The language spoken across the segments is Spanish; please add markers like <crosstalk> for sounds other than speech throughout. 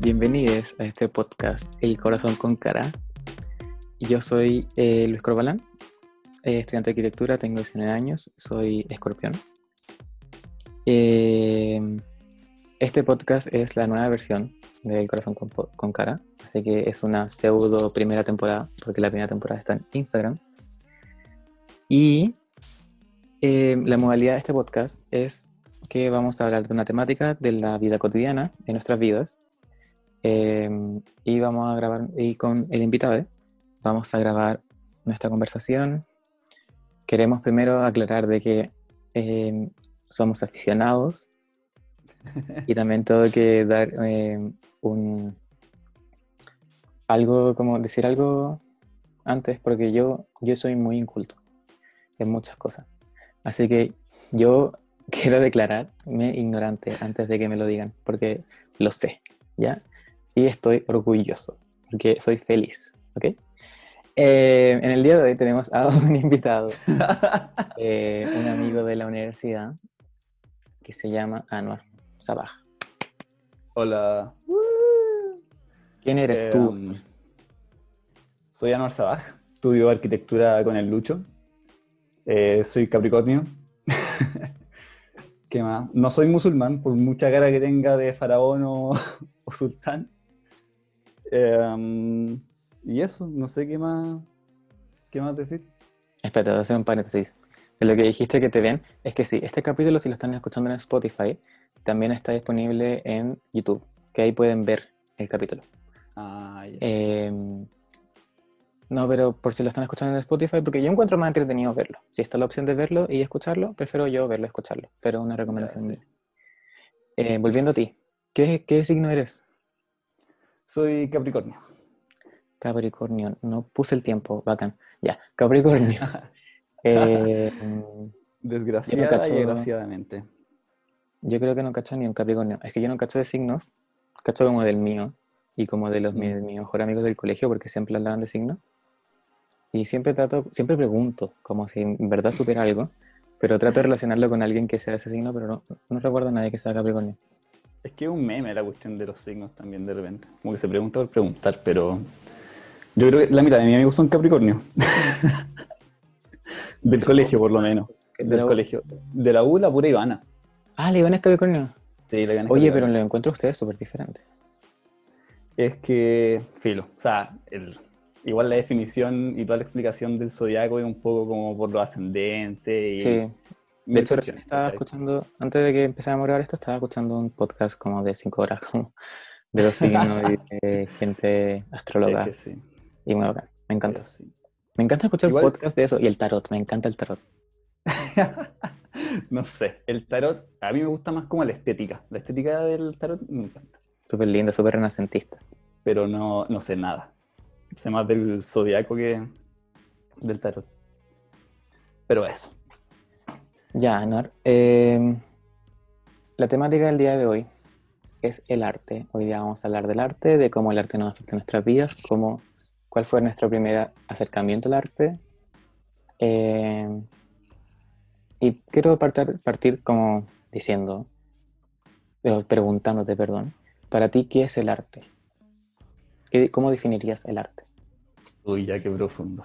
Bienvenidos a este podcast El Corazón con Cara. Yo soy eh, Luis Corbalán, eh, estudiante de arquitectura, tengo 19 años, soy escorpión. Eh, este podcast es la nueva versión de El Corazón con, con Cara, así que es una pseudo primera temporada, porque la primera temporada está en Instagram. Y eh, la modalidad de este podcast es que vamos a hablar de una temática de la vida cotidiana, de nuestras vidas. Eh, y vamos a grabar, y con el invitado, vamos a grabar nuestra conversación. Queremos primero aclarar de que eh, somos aficionados y también tengo que dar eh, un algo como decir algo antes porque yo yo soy muy inculto en muchas cosas. Así que yo <laughs> quiero declararme ignorante antes de que me lo digan porque lo sé ya y estoy orgulloso porque soy feliz ¿ok? Eh, en el día de hoy tenemos a <laughs> un invitado eh, un amigo de la universidad que se llama Anwar Sabaj. Hola. ¿Quién eres Eh, tú? um, soy Anwar Sabaj, estudio arquitectura con el Lucho. Soy Capricornio. <laughs> ¿Qué más? No soy musulmán, por mucha cara que tenga de faraón o, <laughs> o sultán. Eh, um, y eso, no sé qué más, qué más decir. Espérate, voy a hacer un paréntesis. Lo que dijiste que te ven, es que sí, este capítulo, si lo están escuchando en Spotify, también está disponible en YouTube, que ahí pueden ver el capítulo. Ah. Eh, no, pero por si lo están escuchando en Spotify, porque yo encuentro más entretenido verlo. Si está la opción de verlo y escucharlo, prefiero yo verlo y escucharlo. Pero una recomendación sí. Eh, volviendo a ti, ¿qué, ¿qué signo eres? Soy Capricornio. Capricornio. No puse el tiempo, bacán. Ya, Capricornio. <laughs> Eh, Desgraciada cacho- y desgraciadamente. yo creo que no cacho ni un Capricornio. Es que yo no cacho de signos, cacho como del mío y como de los Mm. mis mejores amigos del colegio, porque siempre hablaban de signos. Y siempre trato, siempre pregunto, como si en verdad supiera algo, pero trato de relacionarlo con alguien que sea ese signo, pero no, no recuerdo a nadie que sea Capricornio. Es que es un meme la cuestión de los signos también de repente. Como que se pregunta por preguntar, pero yo creo que la mitad de mis amigos son Capricornio. <laughs> Del colegio, por lo menos. De Del la colegio. De la U, la pura Ivana. Ah, León es Capricornio. Sí, la Ivana es Oye, pero lo encuentro a ustedes súper diferente. Es que, filo. O sea, el- igual la definición y toda la explicación del zodiaco es un poco como por lo ascendente. Y Sí. De hecho, recién estaba escuchando, antes de que empezáramos a grabar esto, estaba escuchando un podcast como de cinco horas, <laughs> como de los signos y <laughs> de gente astróloga. Es que sí, Y muy bacán. Me encanta. sí. Me encanta escuchar Igual- podcast de eso y el tarot. Me encanta el tarot. <laughs> no sé, el tarot, a mí me gusta más como la estética. La estética del tarot me encanta. Súper linda, súper renacentista. pero no, no sé nada. Sé más del zodiaco que del tarot. Pero eso. Ya, Anor. eh, la temática del día de hoy es el arte. Hoy día vamos a hablar del arte, de cómo el arte nos afecta en nuestras vidas, cómo, cuál fue nuestro primer acercamiento al arte. Eh, y quiero partir, partir como diciendo, preguntándote, perdón, para ti, ¿qué es el arte? ¿Qué- ¿Cómo definirías el arte? Uy, ya qué profundo.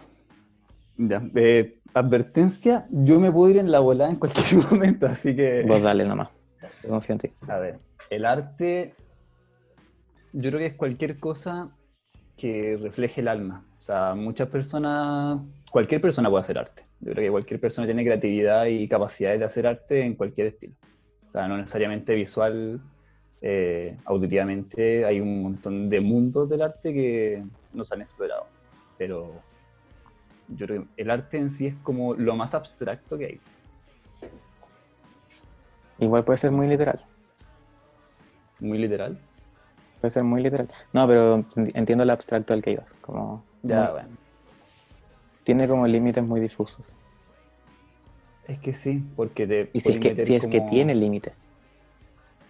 Ya, eh, advertencia, yo me puedo ir en la volada en cualquier <laughs> momento, así que... Vos dale nomás. Yo confío en ti. A ver, el arte, yo creo que es cualquier cosa que refleje el alma. O sea, muchas personas, cualquier persona puede hacer arte. Yo creo que cualquier persona tiene creatividad y capacidades de hacer arte en cualquier estilo. O sea, no necesariamente visual, eh, auditivamente. Hay un montón de mundos del arte que no se han explorado. Pero yo creo que el arte en sí es como lo más abstracto que hay. Igual puede ser muy literal. Muy literal. Puede ser muy literal. No, pero ent- entiendo el abstracto al que ibas. Como Ya, muy- bueno. tiene como límites muy difusos. Es que sí, porque te. Y si es que, meter si es que como- tiene límite.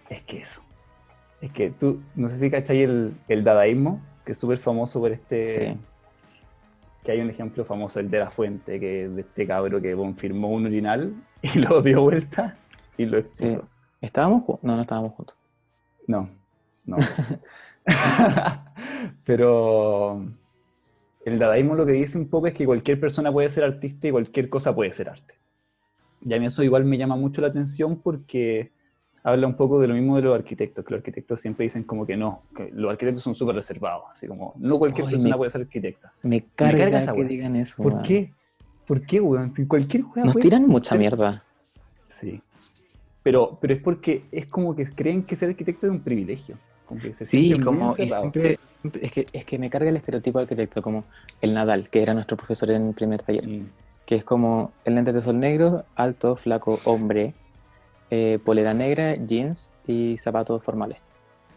Es que eso. Es que tú, no sé si cachai el, el dadaísmo, que es súper famoso por este. Sí. Que hay un ejemplo famoso, el de la fuente, que de este cabro que confirmó un urinal <laughs> y lo dio vuelta y lo Sí. expuso. ¿Estábamos juntos? No, no estábamos juntos. No. No. <laughs> <laughs> Pero el dadaísmo lo que dice un poco es que cualquier persona puede ser artista y cualquier cosa puede ser arte. Y a mí eso igual me llama mucho la atención porque habla un poco de lo mismo de los arquitectos, que los arquitectos siempre dicen como que no, que los arquitectos son súper reservados, así como no cualquier persona me- puede ser arquitecta. Me carga, carga esa que wea. digan eso. ¿Por weón. qué? ¿Por qué, weón? Cualquier weá Nos tiran ser- mucha mierda. Sí. Pero, pero es porque es como que creen que ser arquitecto es un privilegio. Como que se Sí, como y encerrados. siempre, es que, es que me carga el estereotipo de arquitecto, como el Nadal, que era nuestro profesor en primer taller, Mm, que es como el lente de sol negro, alto, flaco, hombre, eh, polera negra, jeans y zapatos formales.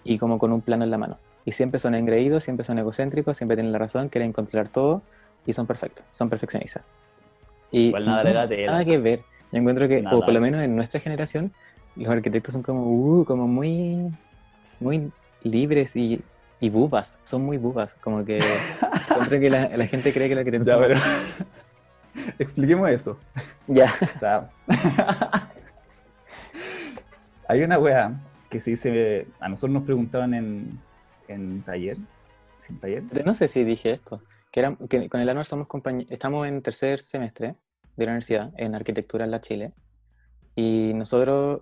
Y como con un plano en la mano. Y siempre son engreídos, siempre son egocéntricos, siempre tienen la razón, quieren controlar todo y son perfectos, son perfeccionistas. Y Igual Nadal no, tela. nada que ver. Yo encuentro que, o por lo menos en nuestra generación, los arquitectos son como, uh, como muy, muy libres y, y bubas, son muy bubas. Como que <laughs> encuentro que la, la gente cree que son- pero... <laughs> Expliquemos eso. Ya. <laughs> Hay una weá que se dice... A nosotros nos preguntaban en, en taller. ¿Sin taller? No sé si dije esto, que, era, que con el Anuar somos estamos en tercer semestre de la universidad, en arquitectura en la Chile, y nosotros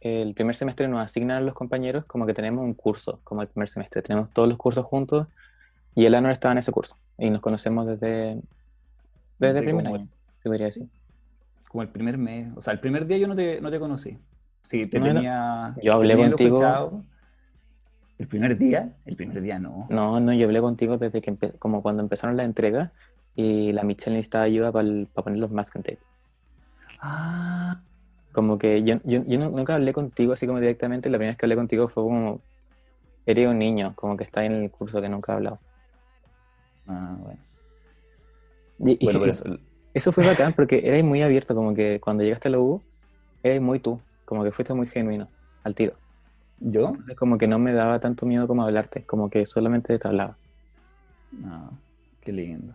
el primer semestre nos asignan a los compañeros como que tenemos un curso, como el primer semestre, tenemos todos los cursos juntos, y el Anuar estaba en ese curso, y nos conocemos desde, desde Desde primer como- año, se podría decir. Como el primer mes. O sea, el primer día yo no te, no te conocí. Sí, te No, tenía... Yo hablé tenía contigo-. ¿El primer día? El primer día no. No, no, yo hablé contigo desde que, empe- como cuando empezaron las entregas, y la Michelle necesitaba ayuda para poner los masking tape. Ah, Como que yo, yo, yo nu- nunca hablé contigo así como directamente, la primera vez que hablé contigo fue como, eres un niño, como que está en el curso que nunca he hablado. ah, bueno. Y, y Bueno, <laughs> por eso. eso fue bacán porque eres muy abierto, como que cuando llegaste a la U, eres muy tú, como que fuiste muy genuino, al tiro. ¿Yo? Entonces como que no me daba tanto miedo como hablarte, como que solamente te hablaba. No, qué lindo.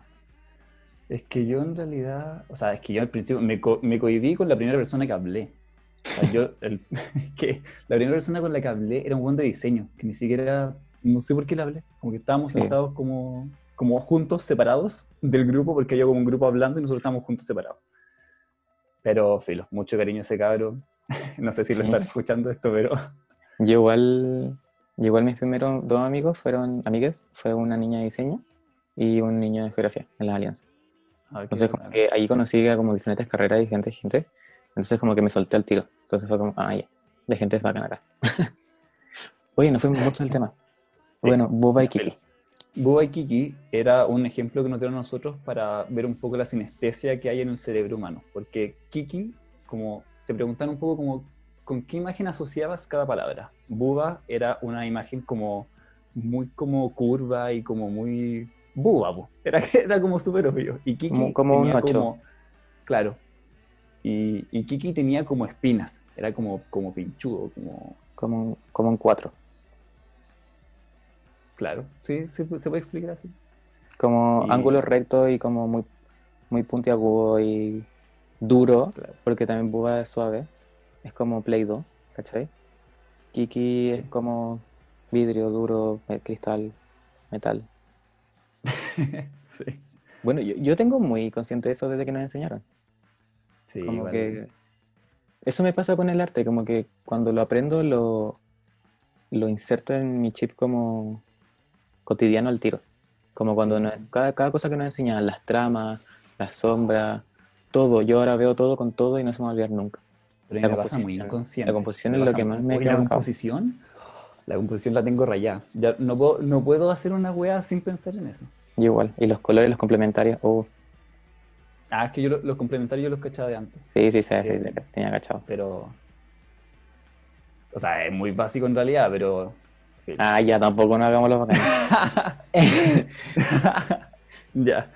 Es que yo en realidad, o sea, es que yo al principio me, co- me cohibí con la primera persona que hablé. O sea, yo, <laughs> el- <laughs> que la primera persona con la que hablé era un buen de diseño, que ni siquiera, no sé por qué le hablé, como que estábamos Sí. sentados como, como juntos, separados del grupo, porque había como un grupo hablando y nosotros estábamos juntos separados. Pero, filo, mucho cariño a ese cabro. <laughs> No sé si lo Sí. están escuchando esto, pero Yo igual, yo igual mis primeros dos amigos fueron amigas, fue una niña de diseño y un niño de geografía en las alianzas. Ah, qué Entonces como que ahí conocí a como diferentes carreras y diferentes gente. Entonces como que me solté al tiro. Entonces fue como, ah, ya, de gente es bacán acá. <laughs> Oye, nos fuimos mucho del tema. Bueno, Boba y. Kiki. Bubba y Kiki era un ejemplo que nos dieron nosotros para ver un poco la sinestesia que hay en el cerebro humano. Porque Kiki, como te preguntan un poco como con qué imagen asociabas cada palabra. Bubba era una imagen como muy como curva y como muy buba, po. Era, <laughs> era como súper obvio. Y Kiki Como- como un tenía ocho. como, claro. Y, y Kiki tenía como espinas, era como, como pinchudo, como, Como, como un cuatro. claro. Sí, se puede explicar así. Como Y- ángulo recto y como muy, muy puntiagudo y duro, Claro. porque también Boba es suave. Es como Play-Doh, ¿cachai? Kiki es como vidrio duro, cristal, metal. <laughs> sí. Bueno, yo, yo tengo muy consciente de eso desde que nos enseñaron. Sí, como que eso me pasa con el arte, como que cuando lo aprendo lo, lo inserto en mi chip como cotidiano al tiro. Como cuando Sí. nos- cada, cada cosa que nos enseñan, las tramas, las sombras, todo, yo ahora veo todo con todo y no se me va a olvidar nunca. Pero la me pasa muy composición. inconsciente. La composición Me es lo que más me queda La composición, la composición la tengo rayada. Ya no puedo, no puedo hacer una wea sin pensar en eso. Yo igual, y los colores, los complementarios, oh, Ah, es que yo lo- los complementarios yo los cachaba de antes, sí, sí, sí, sí, Eh, sí, tenía cachado. pero... O sea, es muy básico en realidad, pero... sí. Ah, ya, tampoco no hagamos los bacanes. <laughs> <laughs> ya.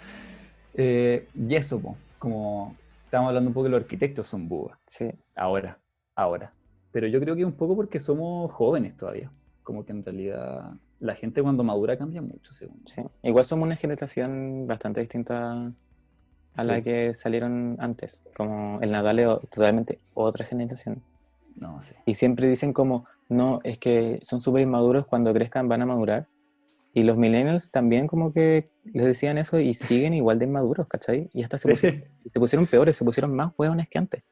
Eh, y eso, po, como estamos hablando un poco que los arquitectos son búhos. Sí, Ahora, ahora. Pero yo creo que un poco porque somos jóvenes todavía. Como que en realidad la gente cuando madura cambia mucho, según. sí. Igual somos una generación bastante distinta a la Sí. que salieron antes. Como el Nadal es totalmente otra generación. No sé. Y siempre dicen como, No, es que son súper inmaduros, cuando crezcan van a madurar. Y los millennials también como que les decían eso y siguen igual de inmaduros, ¿cachai? Y hasta se pusieron, se pusieron peores, se pusieron más hueones que antes.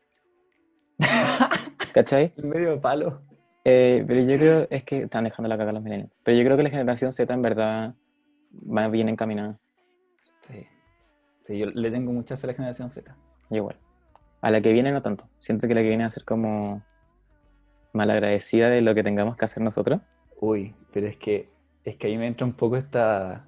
¿Cachai? <laughs> En medio de palo. Eh, pero yo creo, es que están dejando la caga los millennials. Pero yo creo que la generación Z en verdad va bien encaminada. Sí. Sí, yo le tengo mucha fe a la generación Z. Yo igual. A la que viene no tanto. Siento que la que viene a ser como malagradecida de lo que tengamos que hacer nosotros. Uy, pero es que, es que ahí me entra un poco esta,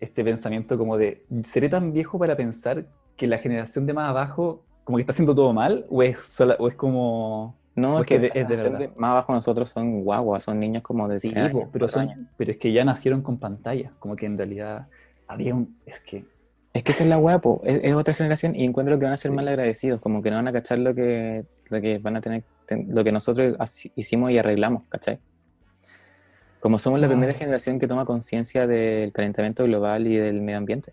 este pensamiento como de, ¿seré tan viejo para pensar que la generación de más abajo como que está haciendo todo mal? ¿O es, sola- o es como... No, es que de- generación verdad? de más abajo nosotros son guaguas, son niños como de Sí, años, pero, son, años. pero es que ya nacieron con pantalla, como que en realidad había un... Es que... Es que esa es la guapo, es, es otra generación y encuentro que van a ser Sí. mal agradecidos, como que no van a cachar lo que, lo que van a tener, ten- lo que nosotros hicimos y arreglamos, ¿cachai? Como somos la Ah. primera generación que toma conciencia del calentamiento global y del medio ambiente.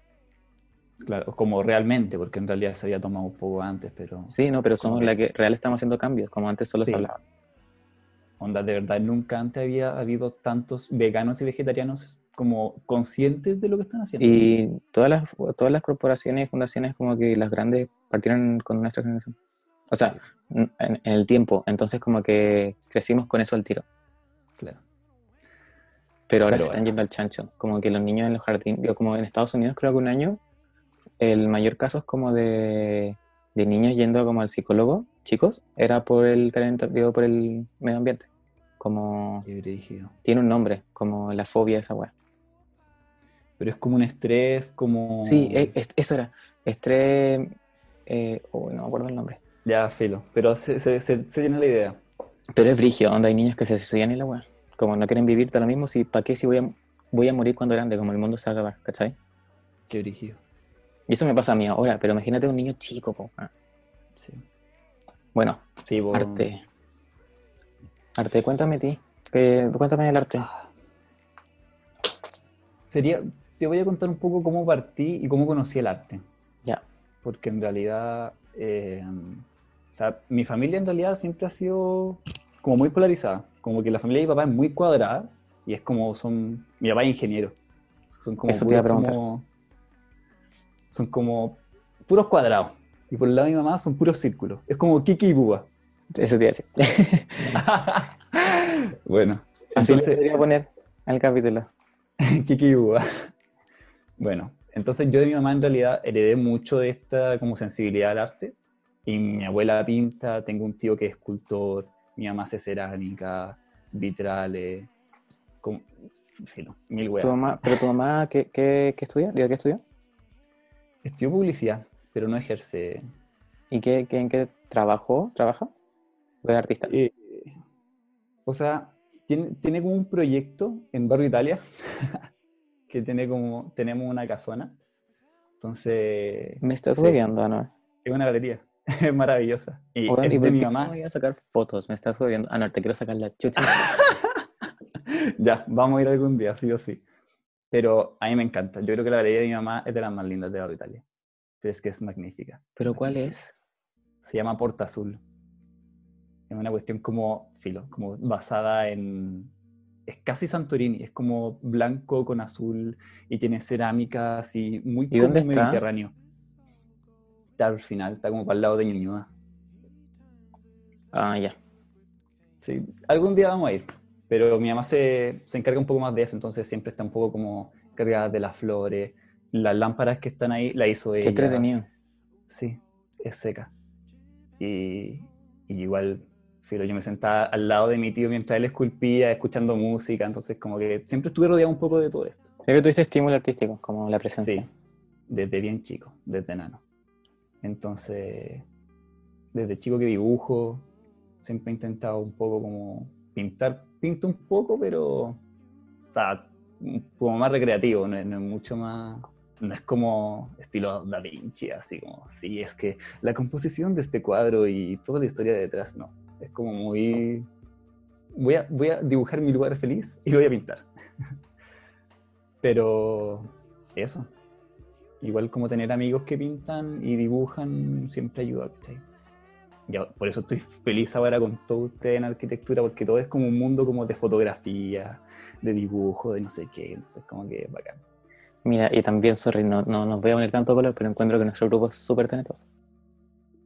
Claro, como realmente, porque en realidad se había tomado un poco antes, pero... Sí, no, pero somos Como- la que real estamos haciendo cambios, como antes solo Sí. se hablaba. Onda, de verdad, nunca antes había habido tantos veganos y vegetarianos como conscientes de lo que están haciendo. Y todas las, todas las corporaciones y fundaciones como que las grandes partieron con nuestra generación. O sea, en, en el tiempo, entonces como que crecimos con eso al tiro. Pero ahora Pero se están bueno. yendo al chancho. Como que los niños en los jardines, como en Estados Unidos creo que un año, el mayor caso es como de, de niños yendo como al psicólogo, chicos, era por el calenta- digo, por el medio ambiente. Como tiene un nombre, como la fobia esa weá. Pero es como un estrés, como... Sí, e- es- eso era. Estrés, eh, oh, no me acuerdo el nombre. Ya, filo. Pero se, se, se, se tiene la idea. Pero es brigio, donde hay niños que se suicidan y la weá. Como no quieren vivir, da lo mismo si, ¿para qué si voy a, voy a morir cuando grande? Como el mundo se va a acabar, ¿cachai? Qué brígido. Y eso me pasa a mí ahora, pero imagínate un niño chico, po. ah. Sí. Bueno, Sí, po- arte. Arte, cuéntame a ti. Eh, cuéntame del arte. Sería... Te voy a contar un poco cómo partí y cómo conocí el arte. Ya. porque en realidad, eh, o sea, mi familia en realidad siempre ha sido como muy polarizada, como que la familia de mi papá es muy cuadrada y es como son, mi papá es ingeniero, son como Eso te iba a puros preguntar. como- son como puros cuadrados y por el lado de mi mamá son puros círculos, es como Kiki y Búa. Eso te iba a decir. <laughs> bueno, Así le entonces, debería poner al capítulo. <laughs> Kiki y Búa. Bueno, entonces yo de mi mamá en realidad heredé mucho de esta como sensibilidad al arte. Y mi abuela pinta, tengo un tío que es escultor, mi mamá hace cerámica, vitrales, filo, mil ¿Tu weas. mamá, ¿Pero tu mamá qué, qué, qué estudia? Digo, ¿qué estudió? Estudió publicidad, pero no ejerce. ¿Y qué, qué- en qué trabajó? ¿Trabaja? ¿O es artista? Eh, o sea, tiene, tiene como un proyecto en Barrio Italia, <laughs> que tiene como, tenemos una casona. Entonces, Me estás sí. ¿no? es una galería, es <laughs> maravillosa. Y Oigan, es ¿y de por mi qué mamá. no voy a sacar fotos? Me estás hueveando. Ah, no, te quiero sacar la chucha. <laughs> Ya, vamos a ir algún día, sí o sí. Pero a mí me encanta. Yo creo que la galería de mi mamá es de las más lindas de Barrio Italia. Es que es magnífica. ¿Pero cuál es? Se llama Porta Azul. Es una cuestión como, filo, como basada en... Es casi Santorini, es como blanco con azul y tiene cerámica así, muy ¿Y dónde como está? mediterráneo. Está al final, está como para el lado de Ñuñoa. Ah, ya. Sí, algún día vamos a ir, pero mi mamá se, se encarga un poco más de eso, entonces siempre está un poco como cargada de las flores. Las lámparas que están ahí la hizo Qué ella. entretenido. Sí, es seca. Y, y igual, filo, yo me sentaba al lado de mi tío mientras él esculpía, escuchando música, entonces como que siempre estuve rodeado un poco de todo esto. Sé que tuviste estímulo artístico, como la presencia. Sí, desde bien chico, desde enano. Entonces, desde chico que dibujo, siempre he intentado un poco como pintar, pinto un poco, pero, o sea, como más recreativo, no es, mucho más, no es como estilo Da Vinci, así como, sí, es que la composición de este cuadro y toda la historia detrás, no, es como muy, voy a, voy a dibujar mi lugar feliz y lo voy a pintar. <laughs> Pero eso, igual como tener amigos que pintan y dibujan siempre ayuda, ¿cachai? ya, por eso estoy feliz ahora con todo usted en arquitectura, porque todo es como un mundo como de fotografía, de dibujo, de no sé qué, entonces como que es bacán. Mira, y también, sorry, no, no nos voy a poner tanto color, pero encuentro que nuestro grupo es súper talentoso.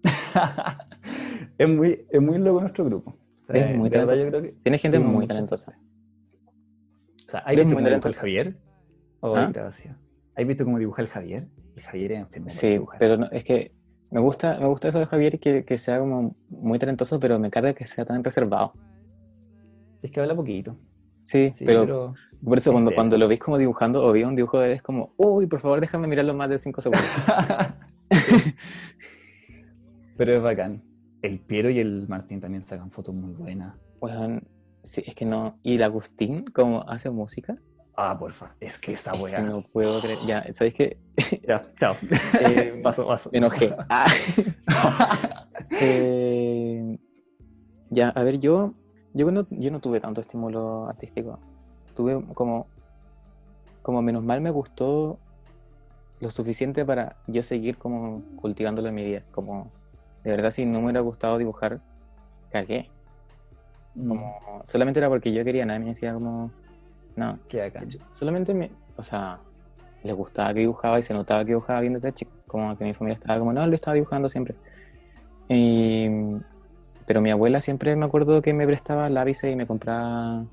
<laughs> es, muy, es muy loco nuestro grupo. O sea, Es muy talentoso. yo creo que Tiene gente muy talentosa. O sea, ¿has Eres visto muy talentoso. Javier? Oh, ¿Ah? gracias. ¿Has visto cómo dibuja el Javier? El Javier es tremendo Sí, pero no- es que me gusta, me gusta eso de Javier, que, que sea como muy talentoso, pero me carga que sea tan reservado. Es que habla poquito. Sí, Sí, pero, pero... por eso cuando, cuando lo veis como dibujando o veis un dibujo de él es como, uy, por favor déjame mirarlo más de 5 segundos. <laughs> <laughs> pero es bacán. El Piero y el Martín también sacan fotos muy buenas. Weón, sí, es que no. Y el Agustín, como hace música, Ah, porfa. Es que esa es que weá. no puedo creer. Ya, ¿sabéis qué? <laughs> Ya, chao. Eh, <laughs> paso, paso. Me enojé. <laughs> Ah. Eh, ya, a ver, yo, yo, no, yo no tuve tanto estímulo artístico. Tuve como, como menos mal me gustó lo suficiente para yo seguir como cultivándolo en mi vida. Como, de verdad, si no me hubiera gustado dibujar, cagué. Mm, Como, solamente era porque yo quería, nadie me decía como, no, Qué bacán. solamente me, o sea, les gustaba que dibujaba y se notaba que dibujaba bien desde chico, como que mi familia estaba como, no, lo estaba dibujando siempre. Y- pero mi abuela siempre me acuerdo que me prestaba lápices y me compraba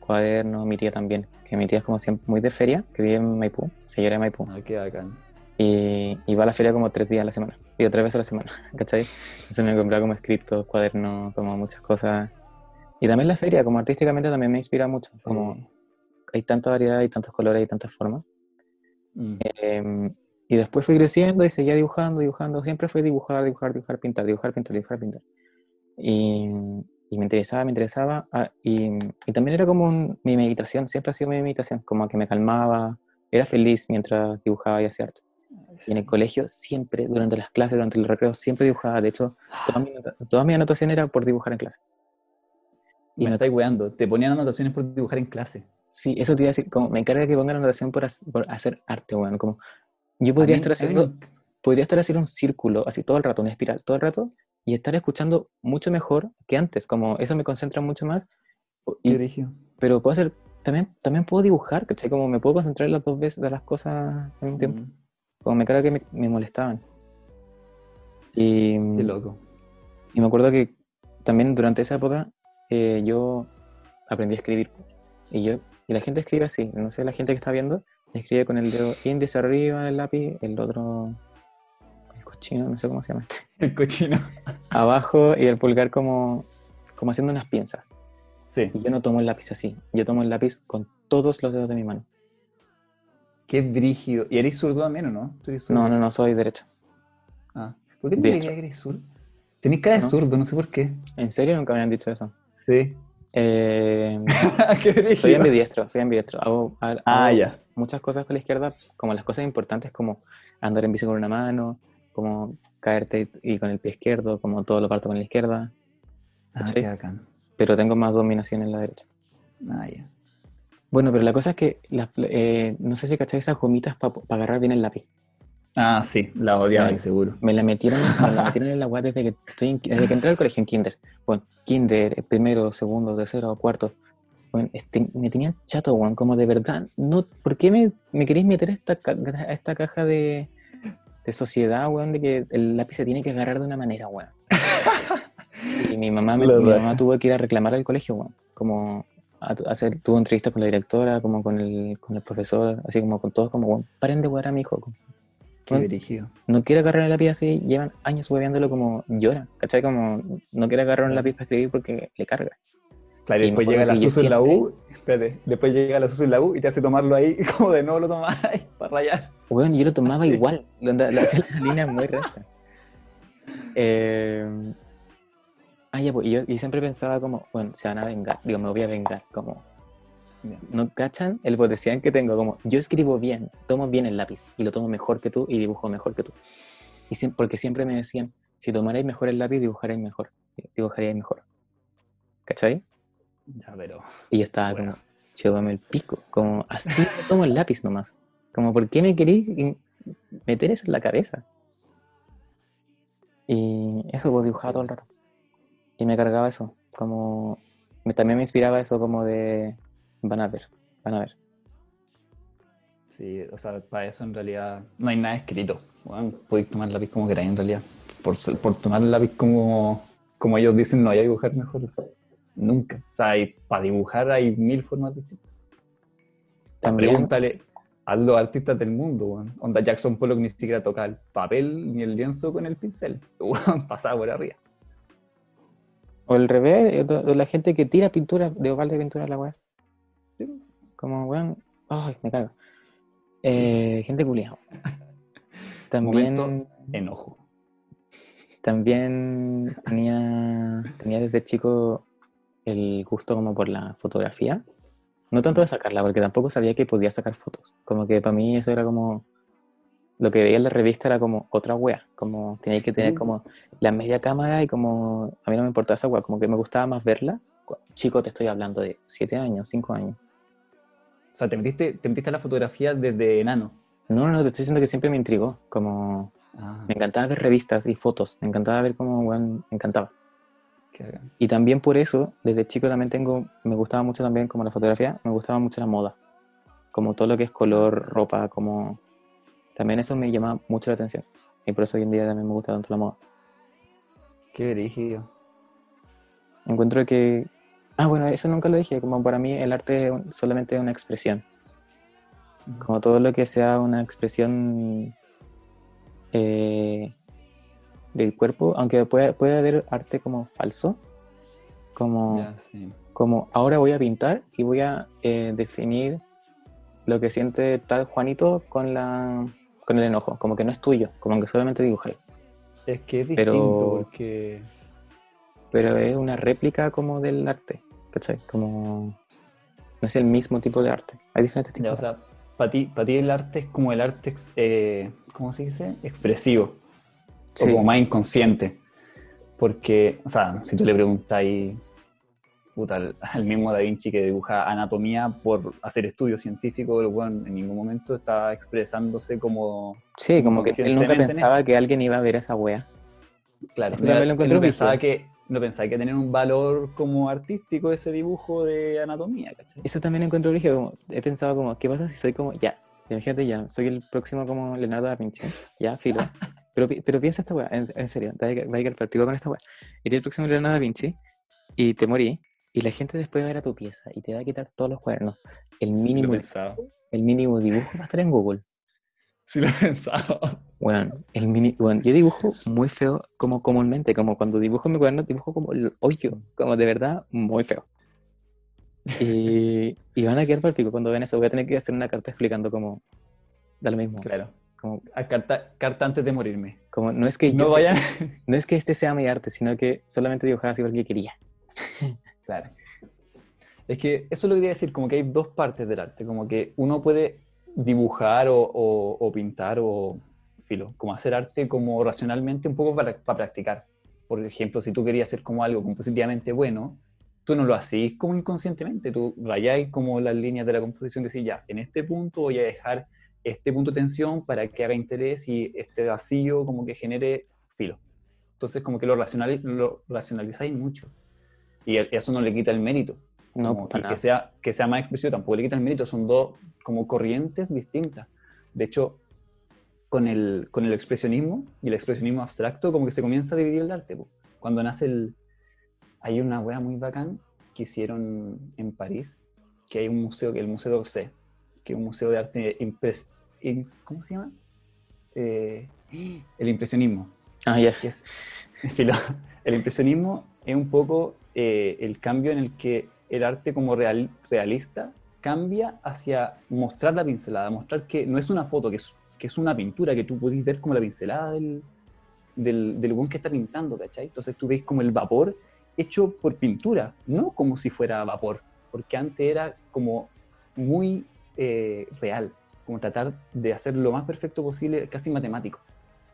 cuadernos, mi tía también, que mi tía es como siempre muy de feria, que vive en Maipú, señora de Maipú, Ah, qué bacán. y, y va a la feria como tres días a la semana, y tres veces a la semana, <laughs> ¿cachai? Entonces me compraba como escritos, cuadernos, como muchas cosas. Y también la feria, como artísticamente, también me inspira mucho, como. Hay tanta variedad, hay tantos colores, hay tantas formas. Mm. Em, y después fui creciendo y seguía dibujando, dibujando. Siempre fue dibujar, dibujar, dibujar, pintar, dibujar, pintar, dibujar, pintar. Y, y me interesaba, me interesaba. ah, y, y también era como un- mi meditación, siempre ha sido mi meditación, como que me calmaba, era feliz mientras dibujaba y hacía arte. Y en el colegio siempre, durante las clases, durante el recreo, siempre dibujaba. De hecho, todas mis anota- todas mis anotaciones eran por dibujar en clase. y Me me- estáis weando. Te ponían anotaciones por dibujar en clase. Sí, eso te iba a decir, como me encarga que pongan anotación por, por hacer arte, weón. Como yo podría mí- estar mí haciendo, podría estar haciendo un círculo, así todo el rato, una espiral, todo el rato, y estar escuchando mucho mejor que antes. Como eso me concentra mucho más. Y, pero puedo hacer, también, también puedo dibujar, ¿cachai? Como me puedo concentrar en las dos veces de las cosas al mismo tiempo. Mm, Como me carga que me, me molestaban. Y, Qué loco. y me acuerdo que también durante esa época eh, yo aprendí a escribir. Y yo y la gente escribe así. No sé, la gente que está viendo escribe con el dedo índice arriba del lápiz, el otro, el cochino, no sé cómo se llama este, <laughs> El cochino. abajo y el pulgar como, como haciendo unas pinzas. Sí. Y yo no tomo el lápiz así. Yo tomo el lápiz con todos los dedos de mi mano. Qué brígido. ¿Y eres zurdo también o no? ¿Tú eres zurdo? No, no, no, soy derecho. Ah. ¿Por qué te dirías que eres zurdo? Tenés cara de ¿No? zurdo, no sé por qué. ¿En serio nunca me han dicho eso? Sí. Eh, <laughs> brígido. soy ambidiestro, soy ambidiestro. Hago, ha- Ah, ya. muchas cosas con la izquierda, como las cosas importantes, como andar en bici con una mano, como caerte y, y con el pie izquierdo, como todo lo parto con la izquierda, Ah, qué bacán. pero tengo más dominación en la derecha. Ah, ya. Bueno, pero la cosa es que, las, eh, no sé si cacháis esas gomitas para agarrar bien el lápiz. Ah, sí, la odiaba, seguro. Me la metieron, me la <laughs> metieron en la web desde que, estoy en- desde que entré al colegio en kinder. Bueno, kinder, eh, primero, segundo, tercero, cuarto. Bueno, este, me tenían chato, weón, como de verdad, no, ¿por qué me, me queréis meter a esta, a esta caja de, de sociedad, weón, de que el lápiz se tiene que agarrar de una manera, weón? Y mi mamá, me- <laughs> mi mamá tuvo que ir a reclamar al colegio, weón, como a, a hacer, tuvo entrevistas con la directora, como con el, con el profesor, así como con todos, como, weón, paren de wear a mi hijo, Qué Bueno. brígido. no quiere agarrar el lápiz así, llevan años hueveándolo como llora, ¿cachai? Como no quiere agarrar un lápiz para escribir porque le carga. Claro, Y después llega la Susu en la U. Espérate, después llega la Susu en la U y te hace tomarlo ahí, <laughs> como de nuevo lo tomáis para rayar. Bueno, yo lo tomaba igual, lo, anda- lo hacía la línea muy recta. <laughs> Eh, ah, ya, pues, y yo y siempre pensaba como, bueno, se van a vengar, digo, me voy a vengar, como. ¿No cachan el potencial que tengo? Como, yo escribo bien, tomo bien el lápiz, y lo tomo mejor que tú, y dibujo mejor que tú. Y siem- porque siempre me decían, si tomarais mejor el lápiz, dibujaréis mejor, dibujaríais mejor. ¿Cachai? Ya, pero. Y yo estaba Bueno. como, llévame el pico, como así tomo el lápiz nomás. Como, ¿por qué me queréis meter eso en la cabeza? Y eso, pues dibujaba todo el rato. Y me cargaba eso, como... me- también me inspiraba eso como de... Van a ver, van a ver. Sí, o sea, para eso en realidad no hay nada escrito. Bueno, podéis tomar lápiz como queráis en realidad. Por, por tomar lápiz como, como ellos dicen, no hay a dibujar mejor. Nunca. O sea, hay- para dibujar hay mil formas distintas. También, Pregúntale a los artistas del mundo, weón. Onda Jackson Pollock ni siquiera toca el papel ni el lienzo con el pincel. <laughs> Weón, pasaba por arriba. o el revés, o o la gente que tira pintura, de balde de pintura a la weá. Como, weón, ay, me carga. Eh, gente culiada. <laughs> También, Momento. Enojo. también tenía, tenía desde chico el gusto como por la fotografía. No tanto de sacarla, porque tampoco sabía que podía sacar fotos. Como que para mí eso era como... Lo que veía en la revista era como otra wea. Como tenía que tener como la media cámara y como... A mí no me importaba esa wea, como que me gustaba más verla. Chico, te estoy hablando de 7 años, 5 años. O sea, te metiste, te metiste a la fotografía desde enano. No, no, te estoy diciendo que siempre me intrigó. Como... Ah, Me encantaba ver revistas y fotos. Me encantaba ver cómo, weón, me encantaba. qué. Y también por eso, desde chico también tengo, me gustaba mucho también como la fotografía, me gustaba mucho la moda. Como todo lo que es color, ropa, como... También eso me llama mucho la atención. Y por eso hoy en día también me gusta tanto la moda. Qué brígido. Encuentro que... Ah, bueno, eso nunca lo dije. Como para mí el arte es un- solamente una expresión. Como todo lo que sea una expresión eh, del cuerpo, aunque puede, puede haber arte como falso, como... Sí. como ahora voy a pintar y voy a eh, definir lo que siente tal Juanito con la con el enojo, como que no es tuyo, como que solamente dibujé, Es que es Pero- distinto porque... pero es una réplica como del arte, ¿cachai? Como no es el mismo tipo de arte, hay diferentes tipos. Ya, o sea, para ti, ti el arte es como el arte, eh, ¿cómo se dice? Expresivo. Sí. O como más inconsciente. Porque, o sea, si tú le preguntáis puta, al, al mismo Da Vinci que dibuja anatomía por hacer estudios científicos, el weón en ningún momento está expresándose como... sí, como que él nunca pensaba que alguien iba a ver esa wea. Claro, también lo él encuentro no pensaba, que, no pensaba que tener un valor como artístico ese dibujo de anatomía, ¿cachai? Eso también encuentro origen, como he pensado como, ¿qué pasa si soy como, ya, imagínate ya, soy el próximo como Leonardo da Vinci, ya, filo. <laughs> Pero, pero piensa esta weá, en, en serio, va a al partido con esta weá. Eres el próximo Leonardo da Vinci y te morí, y la gente después va a ir a tu pieza y te va a quitar todos los cuadernos. El mínimo, el mínimo dibujo va a estar en Google. Sí lo he pensado. Bueno, el mini, bueno, yo dibujo muy feo como comúnmente, como cuando dibujo en mi cuaderno, dibujo como el hoyo, como de verdad muy feo. Y, <laughs> y van a quedar para el pico cuando vean eso. Voy a tener que hacer una carta explicando como, da lo mismo. Claro. Como, A carta, carta antes de morirme. como no es que No yo- vayan. <laughs> no es que este sea mi arte, sino que solamente dibujaba así porque quería. Claro. Es que eso es lo que quería decir, como que hay dos partes del arte, como que uno puede dibujar o, o- o pintar o, filo, como hacer arte como racionalmente un poco para, para practicar. Por ejemplo, si tú querías hacer como algo compositivamente bueno, tú no lo hacís como inconscientemente, tú rayáis como las líneas de la composición, decís ya, en este punto voy a dejar este punto de tensión para que haga interés y este vacío como que genere filo. Entonces como que lo, racionali- lo racionalizáis mucho. Y eso no le quita el mérito. No, para nada. que sea, que sea más expresivo tampoco le quita el mérito, son dos como corrientes distintas. De hecho, con el, con el expresionismo y el expresionismo abstracto, como que se comienza a dividir el arte. po. Cuando nace el... Hay una wea muy bacán que hicieron en París, que hay un museo, que el Museo d'Orsay, que es un museo de arte impres, in- ¿cómo se llama? Eh, el impresionismo Ah, ya. <laughs> filo, el impresionismo es un poco eh, el cambio en el que el arte como real- realista cambia hacia mostrar la pincelada, mostrar que no es una foto, que es, una pintura, que tú podés ver como la pincelada del, del, del buen que está pintando, ¿cachai? Entonces tú ves como el vapor hecho por pintura, no como si fuera vapor, porque antes era como muy eh, real, como tratar de hacer lo más perfecto posible, casi matemático.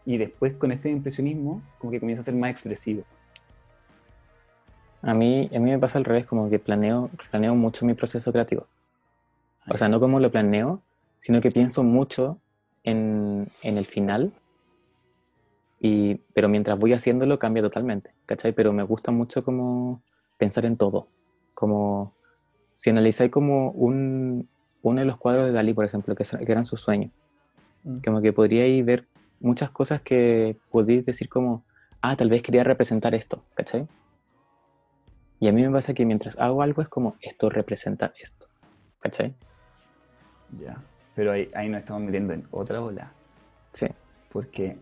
Y después con este impresionismo, como que comienza a ser más expresivo. A mí, a mí me pasa al revés, como que planeo, planeo mucho mi proceso creativo. O sea, no como lo planeo, sino que pienso mucho en, en el final Y, pero mientras voy haciéndolo cambia totalmente, ¿cachai? Pero me gusta mucho como pensar en todo. Como si analizáis como un, uno de los cuadros de Dalí, por ejemplo, que, que eran sus sueños. Mm. Como que podríais ver muchas cosas que podéis decir como, ah, tal vez quería representar esto, ¿cachai? Y a mí me pasa que mientras hago algo es como, esto representa esto, ¿cachai? Ya. Pero ahí, ahí nos estamos metiendo en otra ola. Sí. Porque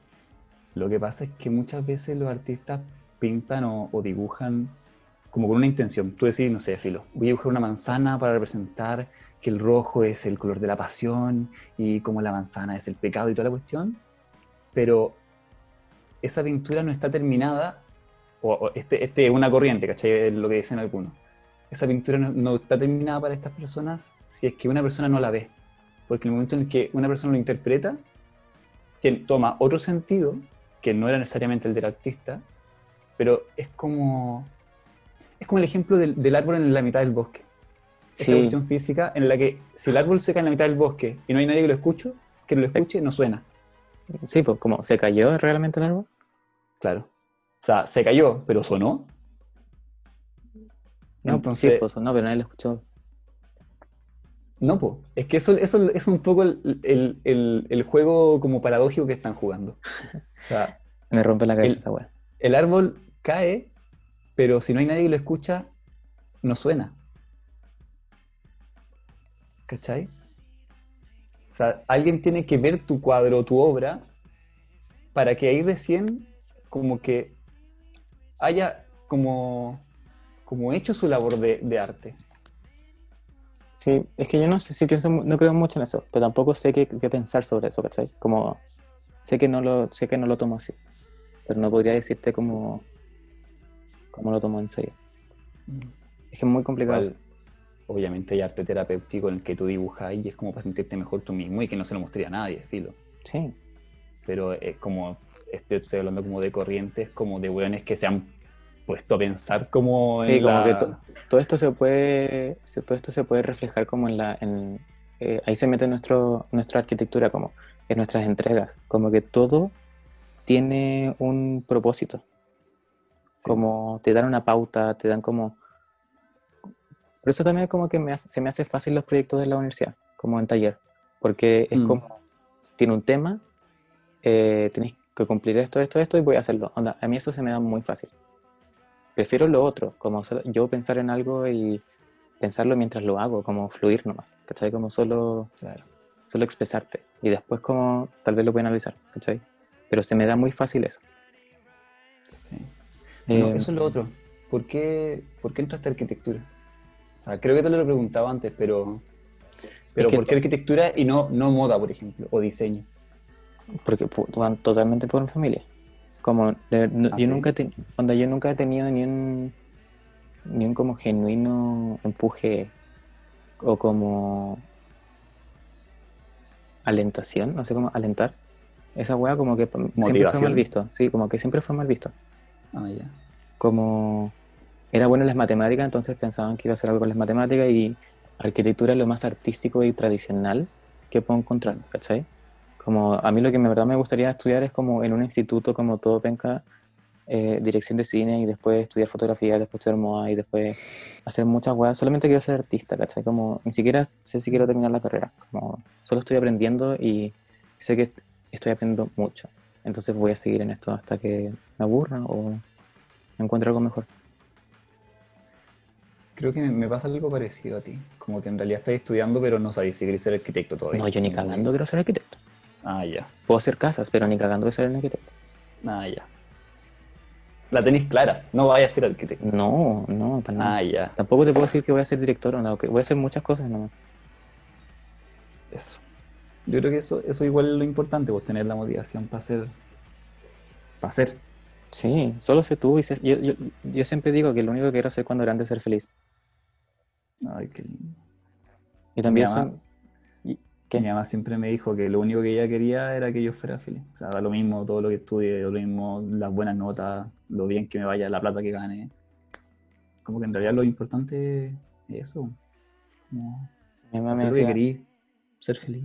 lo que pasa es que muchas veces los artistas pintan o, o dibujan como con una intención. Tú decís, no sé, Filo, voy a dibujar una manzana para representar que el rojo es el color de la pasión y como la manzana es el pecado y toda la cuestión. Pero esa pintura no está terminada, o, o este, este es una corriente, ¿cachai? Es lo que dicen algunos. Esa pintura no, no está terminada para estas personas si es que una persona no la ve. Porque en el momento en el que una persona lo interpreta, tiene- toma otro sentido que no era necesariamente el del artista, pero es como es como el ejemplo del, del árbol en la mitad del bosque. Esta Sí. cuestión física en la que si el árbol se cae en la mitad del bosque y no hay nadie que lo escuche, que lo escuche, no suena. Sí, pues como, ¿se cayó realmente el árbol? Claro. O sea, se cayó, pero sonó. No, Entonces- sí, pues, no, pero nadie lo escuchó. No, po. Es que eso, eso es un poco el, el- el- el juego como paradójico que están jugando. <laughs> O sea, Me rompe la cabeza El- esa weá. el árbol cae, pero si no hay nadie que lo escucha, no suena. ¿Cachai? O sea, alguien tiene que ver tu cuadro, tu obra, para que ahí recién como que haya como, como hecho su labor de, de arte. Sí, es que yo no sé si pienso, no creo mucho en eso, pero tampoco sé qué, qué pensar sobre eso, ¿cachai? Como, sé que no lo, sé que no lo tomo así, pero no podría decirte cómo, cómo lo tomo en serio. Es que es muy complicado Igual, obviamente hay arte terapéutico en el que tú dibujas y es como para sentirte mejor tú mismo y que no se lo mostraría a nadie, filo. Sí, pero es como, estoy, estoy hablando como de corrientes, como de weones que se han puesto a pensar como Sí, en como la- que to- todo esto se puede, se- todo esto se puede reflejar como en la, en, eh, ahí se mete nuestro, nuestra arquitectura, como en nuestras entregas, como que todo tiene un propósito, como te dan una pauta, te dan como... Por eso también como que me hace- se me hace fácil los proyectos de la universidad, como en taller, porque es Mm. como, tiene un tema, eh, tenéis que cumplir esto, esto, esto y voy a hacerlo. Onda, a mí eso se me da muy fácil. Prefiero lo otro, como solo- yo pensar en algo y pensarlo mientras lo hago, como fluir nomás, ¿cachai? Como solo, Claro. solo expresarte. Y después como tal vez lo voy a analizar, ¿cachai? Pero se me da muy fácil eso. sí. Eh, No, eso es lo otro. ¿Por qué, ¿Por qué entraste a arquitectura? O sea, creo que te lo he preguntado antes, pero, pero que- ¿por qué arquitectura y no, no moda, por ejemplo, o diseño? Porque van totalmente por familia. Como de- no- ¿Ah, yo sí? nunca he ten- onda, yo nunca he tenido ni un ni un como genuino empuje o como alentación, no sé cómo alentar. Esa wea como que siempre fue mal visto, sí, como que siempre fue mal visto. Ah, ya. Como era bueno en las matemáticas, entonces pensaban que iba a hacer algo con las matemáticas y arquitectura es lo más artístico y tradicional que puedo encontrar, ¿cachai? Como a mí lo que en verdad me gustaría estudiar es como en un instituto como todo penca, eh, dirección de cine y después estudiar fotografía, después estudiar moda y después hacer muchas weas. Solamente quiero ser artista, ¿cachai? Como ni siquiera sé si quiero terminar la carrera. Como solo estoy aprendiendo y sé que estoy aprendiendo mucho. Entonces voy a seguir en esto hasta que me aburra o encuentre algo mejor. Creo que me, pasa algo parecido a ti. Como que en realidad estás estudiando, pero no sabes si querés ser arquitecto todavía. No, yo ni cagando quiero ser arquitecto. Ah, ya. Puedo hacer casas, pero ni cagando a ser un arquitecto. Ah, ya. La tenéis clara. No vayas a ser arquitecto. No, no, para nada. Ah, ya. Tampoco te puedo decir que voy a ser director o no, que voy a hacer muchas cosas nomás. Eso. Yo creo que eso, eso igual es lo importante, pues tener la motivación para hacer. Para hacer. Sí, solo sé tú y sé- yo, yo, yo siempre digo que lo único que quiero hacer cuando grande es ser feliz. Ay, qué lindo. Y también son... ¿Qué? Mi mamá siempre me dijo que lo único que ella quería era que yo fuera feliz. O sea, da lo mismo todo lo que estudie, lo mismo las buenas notas, lo bien que me vaya, la plata que gane. Como que en realidad lo importante es eso. Como Mi mamá me lo que decía, querí, ser feliz.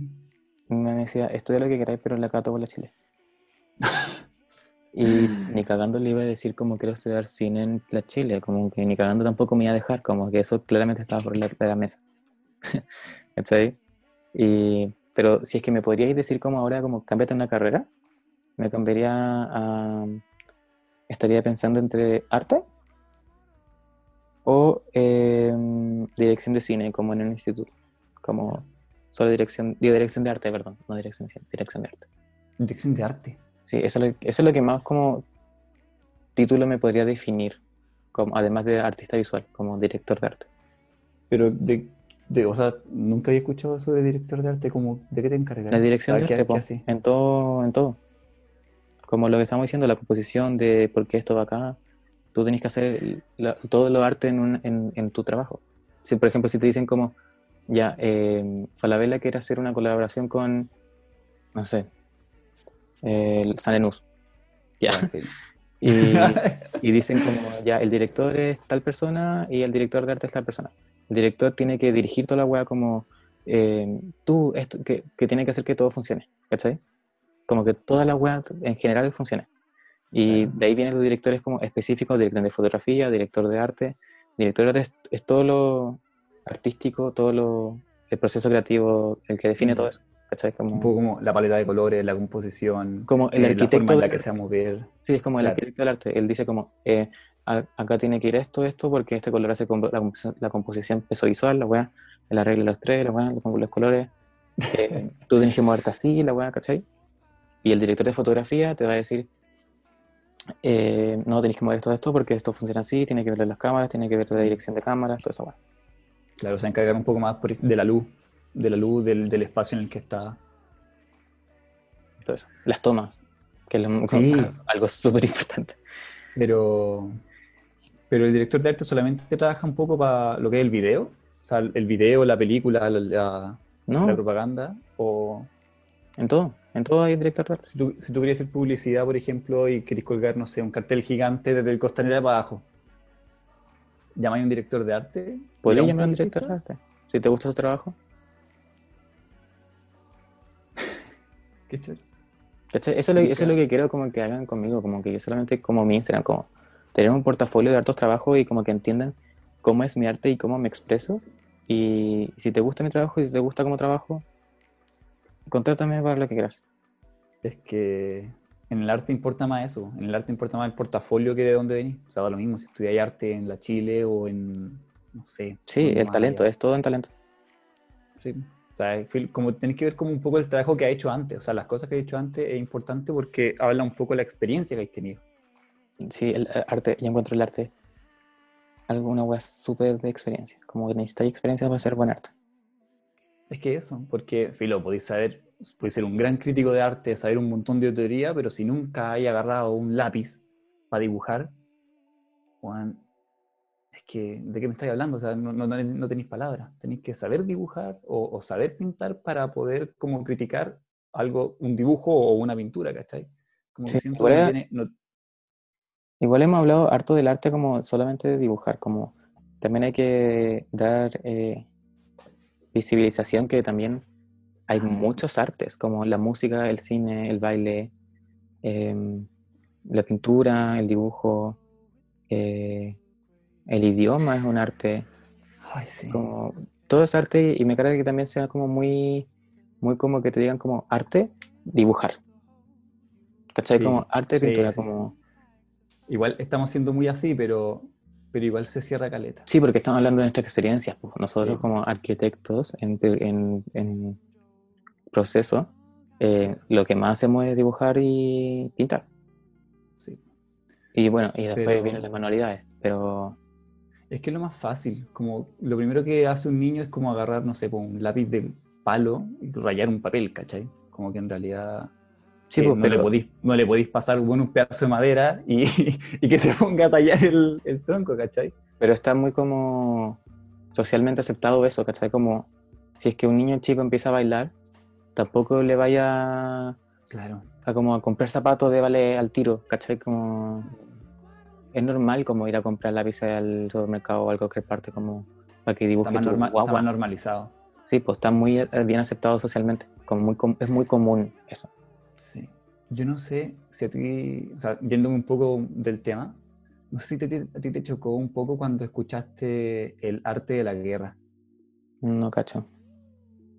mi mamá me decía, estudia lo que queráis, pero la cato por la Chile. <laughs> Y ni cagando le iba a decir como quiero estudiar cine en la Chile, como que ni cagando tampoco me iba a dejar, como que eso claramente estaba por la, de la mesa. <laughs> ¿Cachai? Y, pero si es que me podríais decir como ahora, como cámbiate una carrera, me cambiaría a... Estaría pensando entre arte o em, dirección de cine, como en un instituto, como solo dirección, dirección de arte, perdón, no dirección de cine, dirección de arte. Dirección de arte. Sí, eso es, lo, eso es lo que más como título me podría definir, como, además de artista visual, como director de arte. Pero de, de, o sea, nunca había escuchado eso de director de arte, como, ¿de qué te encargas? La dirección de arte, en todo, en todo. Como lo que estamos diciendo, la composición de por qué esto va acá. Tú tenés que hacer todo lo arte en, en, en, tu trabajo. Si, por ejemplo, si te dicen como, ya, eh, Falabella quiere hacer una colaboración con, no sé, Sanenus. Ya. <laughs> <laughs> Y, dicen como, ya, el director es tal persona y el director de arte es tal persona. El director tiene que dirigir toda la weá como, eh, tú, esto, que, que, tiene que hacer que todo funcione, ¿cachai? Como que toda la weá en general funcione. Y de ahí vienen los directores como específicos, director de fotografía, director de arte. Director de arte es, todo lo artístico, todo lo, el proceso creativo, el que define todo eso. Como, un poco como la paleta de colores, la composición, como el arquitecto la forma en la que se va a mover. Sí, es como el arquitecto del arte. Él dice como, eh, acá tiene que ir esto, esto, porque este color hace la, la composición peso visual, la weá, el arreglo de los tres, la weá, los colores. Eh, <laughs> tú tienes que moverte así, la weá, ¿cachai? Y el director de fotografía te va a decir, eh, no, tenéis que mover todo esto porque esto funciona así, tiene que ver las cámaras, tiene que ver la dirección de cámaras, todo eso, weá. Claro, se encargar un poco más de la luz, de la luz del, del espacio en el que está. Entonces, las tomas, que es algo súper importante. Pero, pero el director de arte solamente trabaja un poco para lo que es el video, o sea, el video, la película, la, la, propaganda, o... En todo, en todo hay director de arte. Si tú, si tú querías hacer publicidad, por ejemplo, y querés colgar, no sé, un cartel gigante desde el costanera para abajo, ¿llamáis a un director de arte? ¿Podrías llamar a un director de arte? Si te gusta su trabajo. Qué chévere. Eso, es lo, eso es lo que quiero como que hagan conmigo, como que yo solamente como mi Instagram, como tener un portafolio de hartos trabajos y como que entiendan cómo es mi arte y cómo me expreso. Y si te gusta mi trabajo y si te gusta cómo trabajo, contrátame para lo que quieras. Es que en el arte importa más eso, en el arte importa más el portafolio que de dónde venís. O sea, da lo mismo si estudias arte en la Chile o en, no sé. Sí, el talento, es todo en talento. Sí. Sea, como tenés que ver como un poco el trabajo que ha hecho antes, o sea, las cosas que ha hecho antes es importante porque habla un poco de la experiencia que hay tenido. Sí, el arte, yo encuentro el arte alguna wea súper de experiencia, como que necesitáis experiencia para hacer buen arte. Es que eso, porque, Filo, podéis saber, podéis ser un gran crítico de arte, saber un montón de teoría, pero si nunca hay agarrado un lápiz para dibujar, Juan, ¿de qué me estáis hablando? O sea, no, no, tenéis palabras. Tenéis que saber dibujar o, saber pintar para poder como criticar algo, un dibujo o una pintura, ¿cachai? Como sí, igual, igual, hemos hablado harto del arte como solamente de dibujar, como también hay que dar eh, visibilización que también hay muchos artes, como la música, el cine, el baile, em, la pintura, el dibujo, eh, el idioma es un arte. Ay, sí. Como, todo es arte y me parece que también sea como muy, muy como que te digan como arte, dibujar. ¿Cachai? como arte, pintura, como... Igual estamos siendo muy así, pero, pero igual se cierra caleta. Sí, porque estamos hablando de nuestra experiencia. Pues. Nosotros como arquitectos en, en, proceso, eh, lo que más hacemos es dibujar y pintar. Sí. Y bueno, y después vienen las manualidades, pero es que es lo más fácil. Como lo primero que hace un niño es como agarrar, no sé, un lápiz de palo y rayar un papel, ¿cachai? Como que en realidad sí, eh, pues, no, le podéis, no le podéis pasar bueno, un pedazo de madera y, <laughs> y, que se ponga a tallar el, el, tronco, ¿cachai? Pero está muy como socialmente aceptado eso, ¿cachai? Como si es que un niño chico empieza a bailar, tampoco le vaya claro. a como a comprar zapatos de vale al tiro, ¿cachai? Como es normal como ir a comprar la pizza al supermercado o a cualquier parte como para que dibuje está más, está normalizado. Sí, pues está muy eh, bien aceptado socialmente, como muy, es muy común eso. Sí. yo no sé si a ti, o sea, yéndome un poco del tema, no sé si te- a ti te chocó un poco cuando escuchaste el arte de la guerra. No cacho.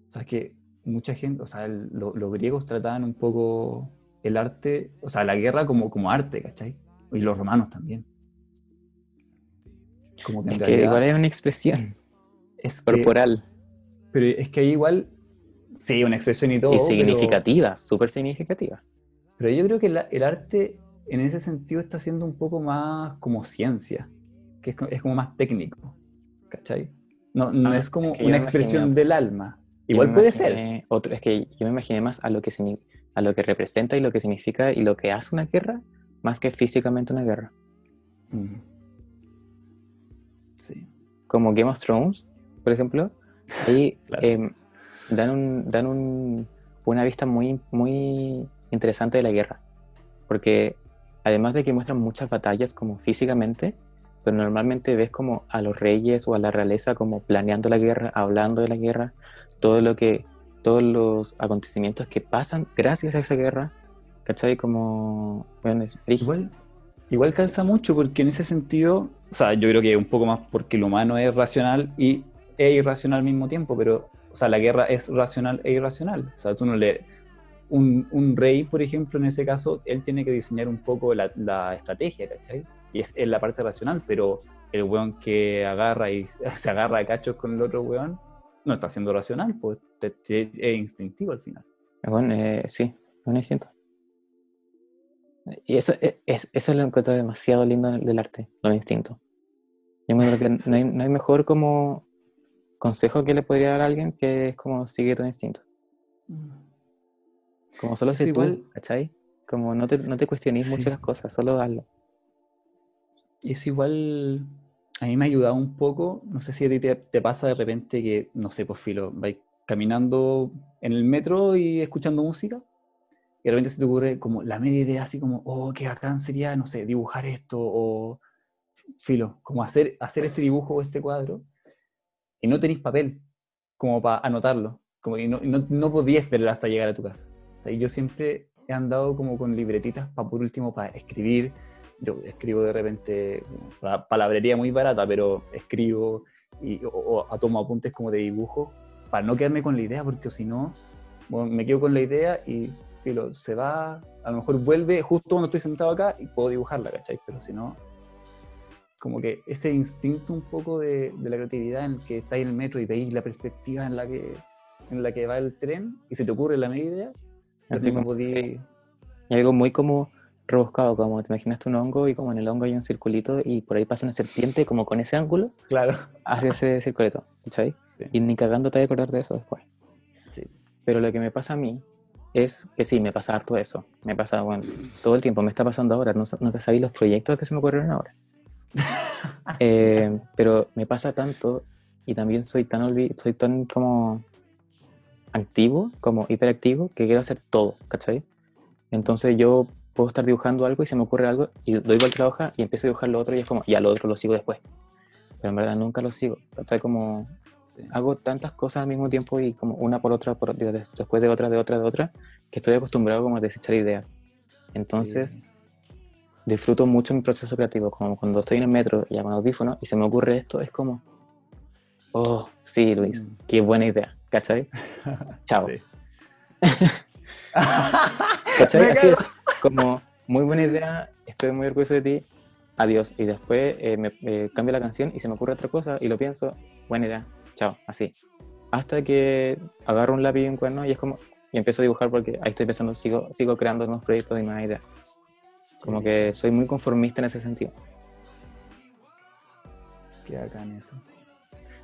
O sea, que mucha gente, o sea, el- lo- los griegos trataban un poco el arte, o sea, la guerra como, como arte, ¿cachai? Y los romanos también. Como que Es que igual es una expresión <laughs> es que- corporal pero es que ahí igual, sí, una expresión y todo. y significativa, súper significativa. Pero, yo creo que la- el arte en ese sentido está siendo un poco más como ciencia, que es, es como más técnico, ¿cachai? No, no Ah, es como es que una expresión imaginé- del alma. Igual puede ser. Otro, es que yo me imaginé más a lo, que a lo que representa y lo que significa y lo que hace una guerra, más que físicamente una guerra. Mm. Sí. Como Game of Thrones, por ejemplo, ahí <laughs> Claro. em, dan, un, dan un- una vista muy, muy interesante de la guerra. Porque además de que muestran muchas batallas como físicamente, pero normalmente ves como a los reyes o a la realeza como planeando la guerra, hablando de la guerra, todo lo que, todos los acontecimientos que pasan gracias a esa guerra, ¿cachai? Como, bueno, es. Igual, igual calza mucho porque en ese sentido, o sea, yo creo que un poco más porque el humano es racional y es irracional al mismo tiempo, pero, o sea, la guerra es racional e irracional. O sea, tú no le... Un, un rey, por ejemplo, en ese caso, él tiene que diseñar un poco la, la estrategia, ¿cachai? Y es, es la parte racional, pero el weón que agarra y <laughs> se agarra a cachos con el otro weón, no está siendo racional, pues te- te- es instintivo al final. Bueno, eh, sí, un instinto. Y eso es, es- eso lo encuentro demasiado lindo del arte, los instintos. Yo me creo que no hay, no hay mejor como consejo que le podría dar a alguien que es como sigue tu instinto. Como solo Es sé igual- tú, ¿cachai? Como no te, no te cuestiones mucho Sí. las cosas, solo hazlo. Es igual, a mí me ha ayudado un poco, no sé si a ti te, te pasa de repente que, no sé, pues filo, vais caminando en el metro y escuchando música, y de repente se te ocurre como la media idea así como, oh, qué bacán sería, no sé, dibujar esto, o filo, como hacer, hacer este dibujo o este cuadro, y no tenéis papel como para anotarlo, como que no, no, no podías esperar hasta llegar a tu casa. O sea, y yo siempre he andado como con libretitas para por último para escribir. Yo escribo de repente pa- palabrería muy barata, pero escribo y, o, o tomo apuntes como de dibujo para no quedarme con la idea, porque si no, bueno, me quedo con la idea y filo, se va, a lo mejor vuelve justo cuando estoy sentado acá y puedo dibujarla, ¿cachai? Pero si no, como que ese instinto un poco de, de la creatividad en el que estáis en el metro y veis la perspectiva en la que, en la que va el tren y se te ocurre la media idea, Así como, podí-. Y algo muy como rebuscado, como te imaginaste un hongo y como en el hongo hay un circulito y por ahí pasa una serpiente como con ese ángulo Claro. hacia ese circulito, ¿cachai? Sí. Y ni cagando te vas a acordar de eso después. Sí. Pero lo que me pasa a mí es que sí, me pasa harto eso. Me pasa, bueno, todo el tiempo, me está pasando ahora. No, no sabéis los proyectos que se me ocurrieron ahora. <laughs> Eh, pero me pasa tanto y también soy tan, soy tan como activo, como hiperactivo, que quiero hacer todo, ¿cachai? Entonces yo puedo estar dibujando algo y se me ocurre algo y doy vuelta a la hoja y empiezo a dibujar lo otro y es como, ya lo otro lo sigo después. Pero en verdad nunca lo sigo, ¿cachai? Como. Hago tantas cosas al mismo tiempo y como una por otra, por, después de otra, de otra, de otra, que estoy acostumbrado como a desechar ideas. Entonces Sí. disfruto mucho mi proceso creativo, como cuando estoy en el metro y con audífono y se me ocurre esto, es como, oh, sí, Luis, Mm. qué buena idea, ¿cachai? <laughs> Chao. <laughs> ¿Cachai? Así es, como, muy buena idea, estoy muy orgulloso de ti, adiós. Y después eh, me eh, cambio la canción y se me ocurre otra cosa y lo pienso, buena idea, chao, así. Hasta que agarro un lápiz y un cuerno y es como, y empiezo a dibujar porque ahí estoy pensando, sigo, sigo creando nuevos proyectos y nuevas ideas. Como que soy muy conformista en ese sentido. Qué bacán eso.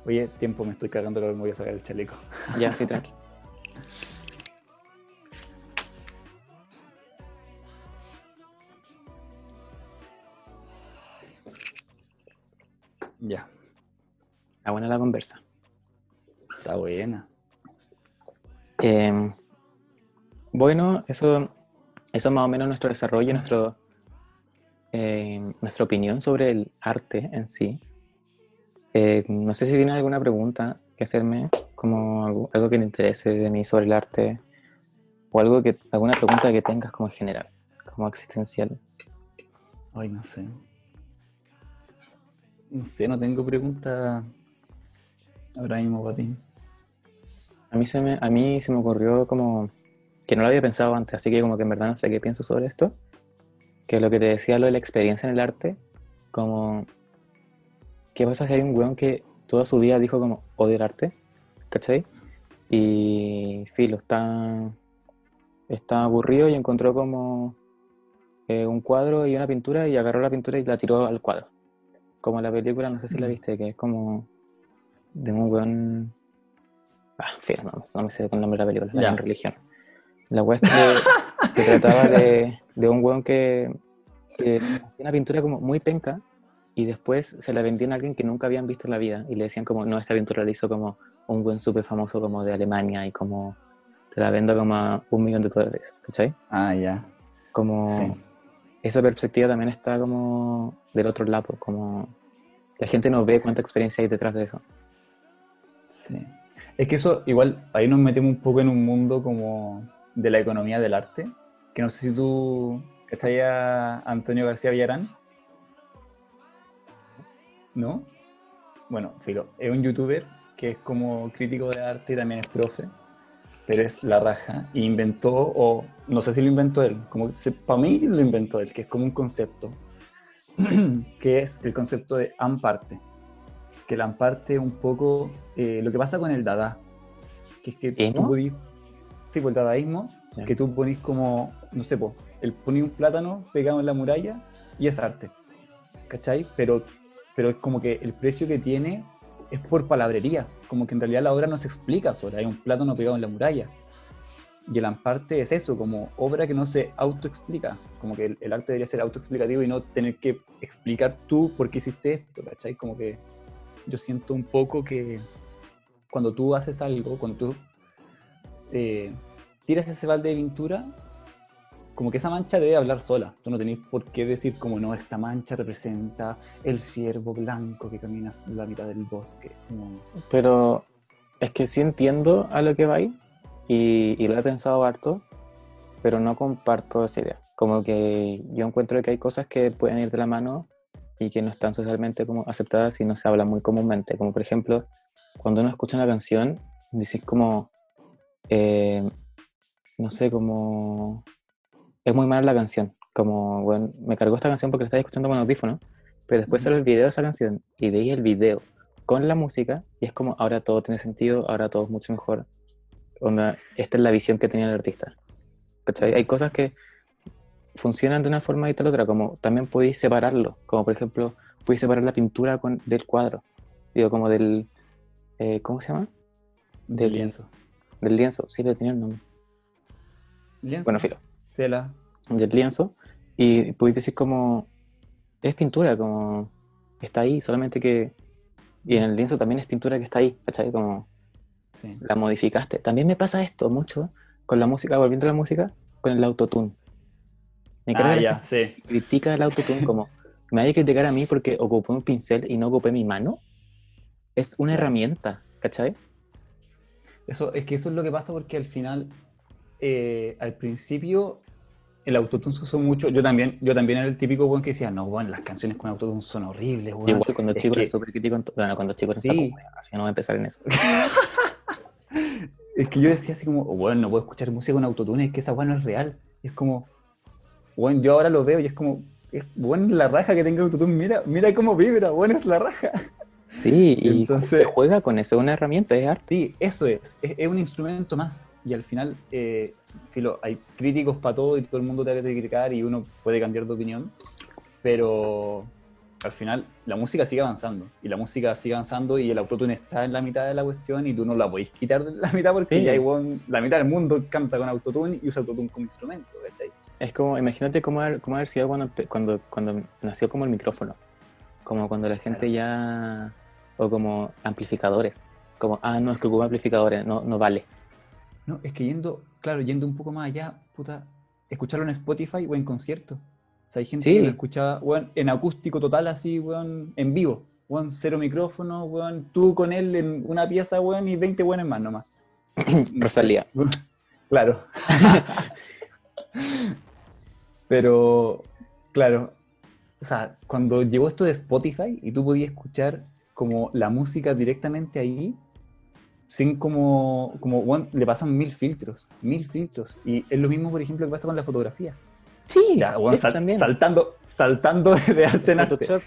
Oye, tiempo, me estoy cagando, me voy a sacar el chaleco. Ya, sí, tranqui. Ya, Está buena la conversa. Buena. Eh, bueno, eso, eso es más o menos nuestro desarrollo, nuestro, eh, nuestra opinión sobre el arte en sí. Eh, no sé si tienen alguna pregunta que hacerme, como algo, algo que le interese de mí sobre el arte. O algo que, alguna pregunta que tengas como general, como existencial. Ay, no sé. No sé, no tengo pregunta ahora mismo para ti. A mí, se me, a mí se me ocurrió como que no lo había pensado antes, así que como que en verdad no sé qué pienso sobre esto. Que lo que te decía, lo de la experiencia en el arte, como... ¿Qué pasa si hay un weón que toda su vida dijo como odio el arte? ¿Cachai? Y filo, está, está aburrido y encontró como eh, un cuadro y una pintura y agarró la pintura y la tiró al cuadro. Como la película, no sé si la viste, que es como de un weón... Ah, filo, no, no me sé con el nombre de la película, la religión. La es que, <laughs> trataba de, de un weón que, que hacía una pintura como muy penca y después se la vendían a alguien que nunca habían visto en la vida y le decían como, no, esta pintura la hizo como un weón súper famoso como de Alemania y como te la vendo como a un millón de dólares, ¿cachai? Ah, ya. Como Sí. esa perspectiva también está como del otro lado, como la gente no ve cuánta experiencia hay detrás de eso. Sí. Es que eso, igual, ahí nos metemos un poco en un mundo como de la economía del arte, que no sé si tú, ¿cachai a Antonio García Villarán? ¿No? Bueno, filo, es un youtuber que es como crítico de arte y también es profe, pero es la raja, y inventó, o no sé si lo inventó él, como para mí lo inventó él, que es como un concepto, <clears throat> que es el concepto de amparte que la amparte un poco eh, lo que pasa con el dada, que es que ¿Emo? tú podís, sí, pues el dadaísmo, que tú ponís como, no sé, po, el ponís un plátano pegado en la muralla y es arte, ¿cachai? Pero, pero es como que el precio que tiene es por palabrería, como que en realidad la obra no se explica sola, hay un plátano pegado en la muralla. Y el amparte es eso, como obra que no se autoexplica, como que el, el arte debería ser autoexplicativo y no tener que explicar tú por qué hiciste esto, ¿cachai? Como que yo siento un poco que cuando tú haces algo, cuando tú eh, tiras ese balde de pintura, como que esa mancha debe hablar sola. Tú no tenés por qué decir como no, esta mancha representa el ciervo blanco que camina en la mitad del bosque. Pero es que sí entiendo a lo que va y, y lo he pensado harto, pero no comparto esa idea. Como que yo encuentro que hay cosas que pueden ir de la mano y que no están socialmente como aceptadas y no se habla muy comúnmente. Como por ejemplo, cuando uno escucha una canción, dices como, eh, no sé, como, es muy mala la canción. Como, bueno, me cargó esta canción porque la estaba escuchando con audífono, pero después sale el video de esa canción y veis el video con la música y es como, ahora todo tiene sentido, ahora todo es mucho mejor. Onda, esta es la visión que tenía el artista. ¿Cachai? Hay cosas que funcionan de una forma y de la otra, como también podéis separarlo, como por ejemplo, podéis separar la pintura con, del cuadro, digo, como del, eh, ¿cómo se llama? del lienzo. Del lienzo, sí, le tenía el nombre. Lienzo, Bueno, filo, tela. del lienzo, y podéis decir como, es pintura, como, está ahí, solamente que, y en el lienzo también es pintura que está ahí, ¿cachai? Como, Sí. la modificaste. También me pasa esto mucho con la música, volviendo a la música, con el autotune. Me Ah, ya, sí. critica el autotune como me hay que criticar a mí porque ocupé un pincel y no ocupé mi mano. Es una herramienta, ¿cachai? Eso, es que eso es lo que pasa porque al final, eh, al principio, el autotune se usó mucho. Yo también, yo también era el típico weón que decía, no, bueno, las canciones con autotune son horribles, weón. Igual cuando es chico que- era súper crítico, bueno, cuando chico en Sí. saco, así que no voy a empezar en eso. <laughs> Es que yo decía así como, bueno, no puedo escuchar música con autotune, es que esa weá no es real. Y es como, bueno, yo ahora lo veo y es como, es bueno la raja que tenga autotune, mira, mira cómo vibra, bueno, es la raja. Sí, y Entonces- se juega con eso, es una herramienta, es arte. Sí, eso es, es, es un instrumento más. Y al final, eh, filo, hay críticos para todo y todo el mundo te va a criticar y uno puede cambiar de opinión, pero al final la música sigue avanzando y la música sigue avanzando y el autotune está en la mitad de la cuestión y tú no la podéis quitar de la mitad porque Sí. ya hay la mitad del mundo canta con autotune y usa autotune como instrumento, ¿cachai? Es como, imagínate cómo haber, cómo haber sido cuando, cuando, cuando nació como el micrófono. Como cuando la gente ya. O como amplificadores. Como, ah, no, es que ocupa amplificadores, no, no vale. No, es que yendo, claro, yendo un poco más allá, puta, escucharlo en Spotify o en concierto. O sea, hay gente Sí. que lo escuchaba, weón, en acústico total, así, weón, en vivo. Weón, cero micrófono, weón, tú con él en una pieza, weón, y 20 weones más nomás. <clears throat> Rosalía. <laughs> Claro. <laughs> Pero, claro, o sea, cuando llegó esto de Spotify y tú podías escuchar como la música directamente ahí, sin como, como bueno, le pasan mil filtros, mil filtros. Y es lo mismo, por ejemplo, que pasa con la fotografía. Sí, Ya, bueno, eso sal- también. saltando, saltando de arte en arte.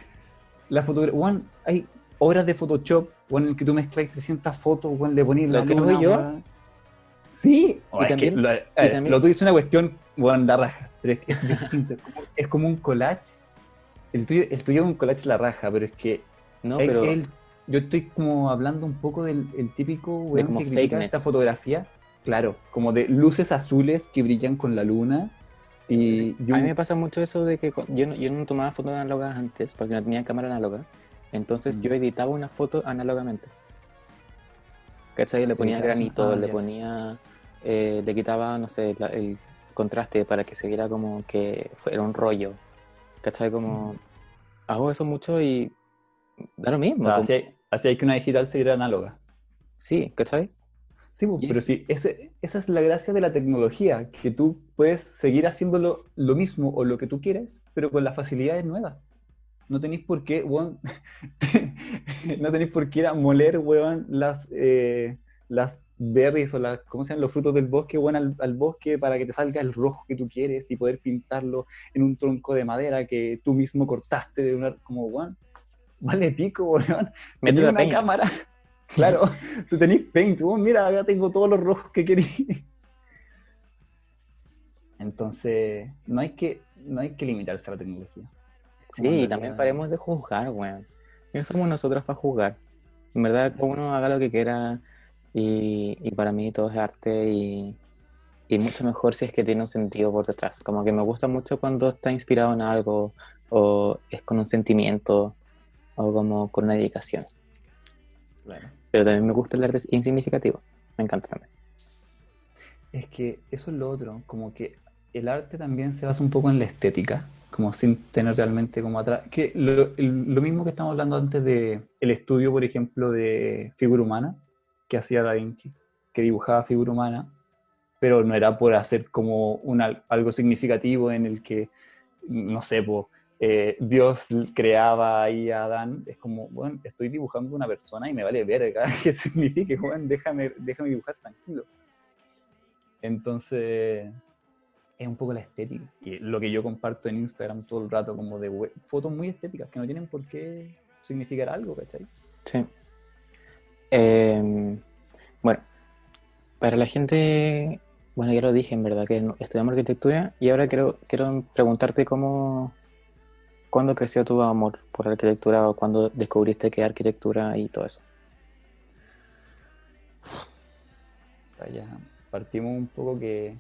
La fotografía, bueno, hay obras de Photoshop, bueno, en el que tú mezclas 300 fotos, bueno, le pones Lo la que hago luna, yo. Sí, Y es también- que lo, a y también- lo tuyo es una cuestión, bueno, la raja, pero es, que es <laughs> distinto, es como, como un collage. El tuyo, el tuyo es un collage la raja, pero es que No, el- pero el- yo estoy como hablando un poco del el típico weón como que critica fakeness. esta fotografía, claro, como de luces azules que brillan con la luna. Y yo- a mí me pasa mucho eso de que cu- yo no, yo no tomaba fotos análogas antes porque no tenía cámara análoga. Entonces Mm. yo editaba una foto análogamente. ¿Cachai? Le ponía granito, ah, le ponía. eh, le quitaba, no sé, la- el contraste para que se viera como que fuera un rollo. ¿Cachai? Como. Hago eso mucho y. Da lo mismo. o sea, como- así hay, así hay que una digital seguir análoga. Sí, ¿cachai? Sí, pero es- sí, ese- esa es la gracia de la tecnología, que tú puedes seguir haciéndolo lo mismo o lo que tú quieres, pero con las facilidades nuevas. No tenéis por qué, weón, <laughs> no tenéis por qué ir a moler, weón, las, eh, las berries o las, ¿cómo se llaman? Los frutos del bosque, weón, al, al bosque para que te salga el rojo que tú quieres y poder pintarlo en un tronco de madera que tú mismo cortaste de una, como, weón, vale pico, weón. A una Paint. cámara. <laughs> Claro, tú tenés paint. Oh, mira, acá tengo todos los rojos que quería. Entonces, no hay que, no hay que limitarse a la tecnología. Sí, y también paremos de juzgar, weón. No somos nosotros para juzgar. En verdad, uno haga lo que quiera y, y para mí todo es arte y, y mucho mejor si es que tiene un sentido por detrás. Como que me gusta mucho cuando está inspirado en algo o es con un sentimiento o como con una dedicación. Claro. Pero también me gusta el arte insignificativo. Me encanta también. Es que eso es lo otro, como que el arte también se basa un poco en la estética, como sin tener realmente como atrás. Que lo, lo mismo que estamos hablando antes de el estudio, por ejemplo, de figura humana que hacía Da Vinci, que dibujaba figura humana, pero no era por hacer como una, algo significativo en el que, no sé, po, eh, Dios creaba ahí a Adán. Es como, bueno, estoy dibujando una persona y me vale verga <laughs> qué signifique, bueno, déjame, déjame dibujar tranquilo. Entonces, es un poco la estética. Y lo que yo comparto en Instagram todo el rato, como de fotos muy estéticas que no tienen por qué significar algo, ¿cachai? Sí. Eh, bueno, para la gente, bueno, ya lo dije en verdad, que estudiamos arquitectura y ahora quiero, quiero preguntarte cómo, cuándo creció tu amor por la arquitectura o cuándo descubriste que arquitectura y todo eso. O sea, ya partimos un poco que,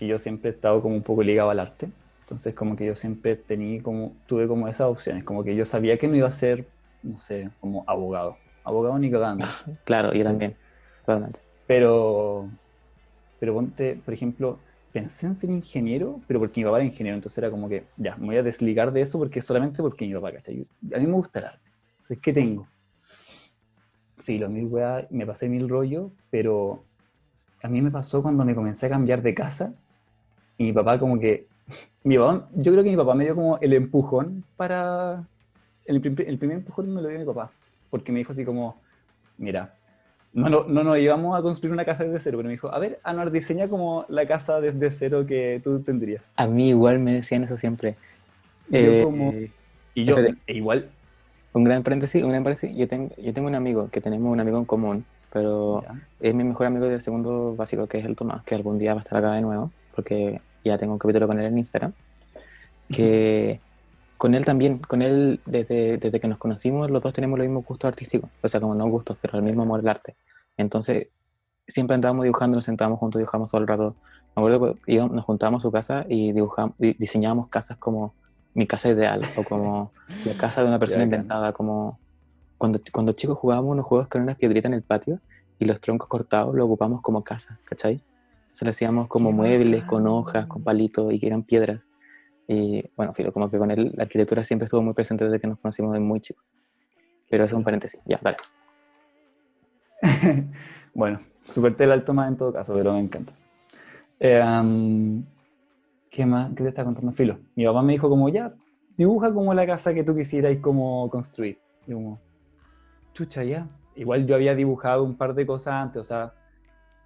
que yo siempre he estado como un poco ligado al arte. Entonces, como que yo siempre tenía como, tuve como esas opciones, como que yo sabía que no iba a ser, no sé, como abogado. Abogado ni cagando. <laughs> Claro, yo también, totalmente. Pero, pero ponte, por ejemplo, pensé en ser ingeniero, pero porque mi papá era ingeniero, entonces era como que, ya, me voy a desligar de eso porque solamente porque mi papá, ¿cachai? A mí me gusta el arte. Entonces, ¿qué tengo? Filo, mil weas, me pasé mil rollos, pero a mí me pasó cuando me comencé a cambiar de casa y mi papá como que, mi papá, yo creo que mi papá me dio como el empujón para, el, el primer empujón me lo dio mi papá, porque me dijo así como, mira, no, no, no nos íbamos a construir una casa desde cero, pero me dijo, a ver, Anuar, diseña como la casa desde cero que tú tendrías. A mí igual me decían eso siempre. Y yo Eh, como- Y yo, e igual, un gran paréntesis, un gran paréntesis, yo tengo, yo tengo un amigo, que tenemos un amigo en común, pero ya, es mi mejor amigo del segundo básico, que es el Tomás, que algún día va a estar acá de nuevo, porque ya tengo un capítulo con él en Instagram, que con él también, con él desde, desde que nos conocimos, los dos tenemos los mismos gustos artísticos, o sea, como no gustos, pero el mismo amor al arte. Entonces, siempre andábamos dibujando, nos sentábamos juntos, dibujamos todo el rato. Me acuerdo que nos juntábamos a su casa y dibujamos, di- diseñábamos casas como mi casa ideal, o como <laughs> la casa de una persona inventada, como cuando, cuando chicos jugábamos unos juegos con unas piedritas en el patio y los troncos cortados los ocupamos como casas, ¿cachai? Se lo hacíamos como muebles, con hojas, con palitos y que eran piedras. Y bueno, filo, como que con él la arquitectura siempre estuvo muy presente desde que nos conocimos de muy chicos. Pero eso es un paréntesis, ya, dale. <laughs> bueno, súper tela el Tomás en todo caso, pero me encanta. Eh, um, ¿Qué más? ¿Qué te está contando? Filo. Mi papá me dijo como, ya, dibuja como la casa que tú quisieras como construir. Y como, chucha, ya. Igual yo había dibujado un par de cosas antes, o sea,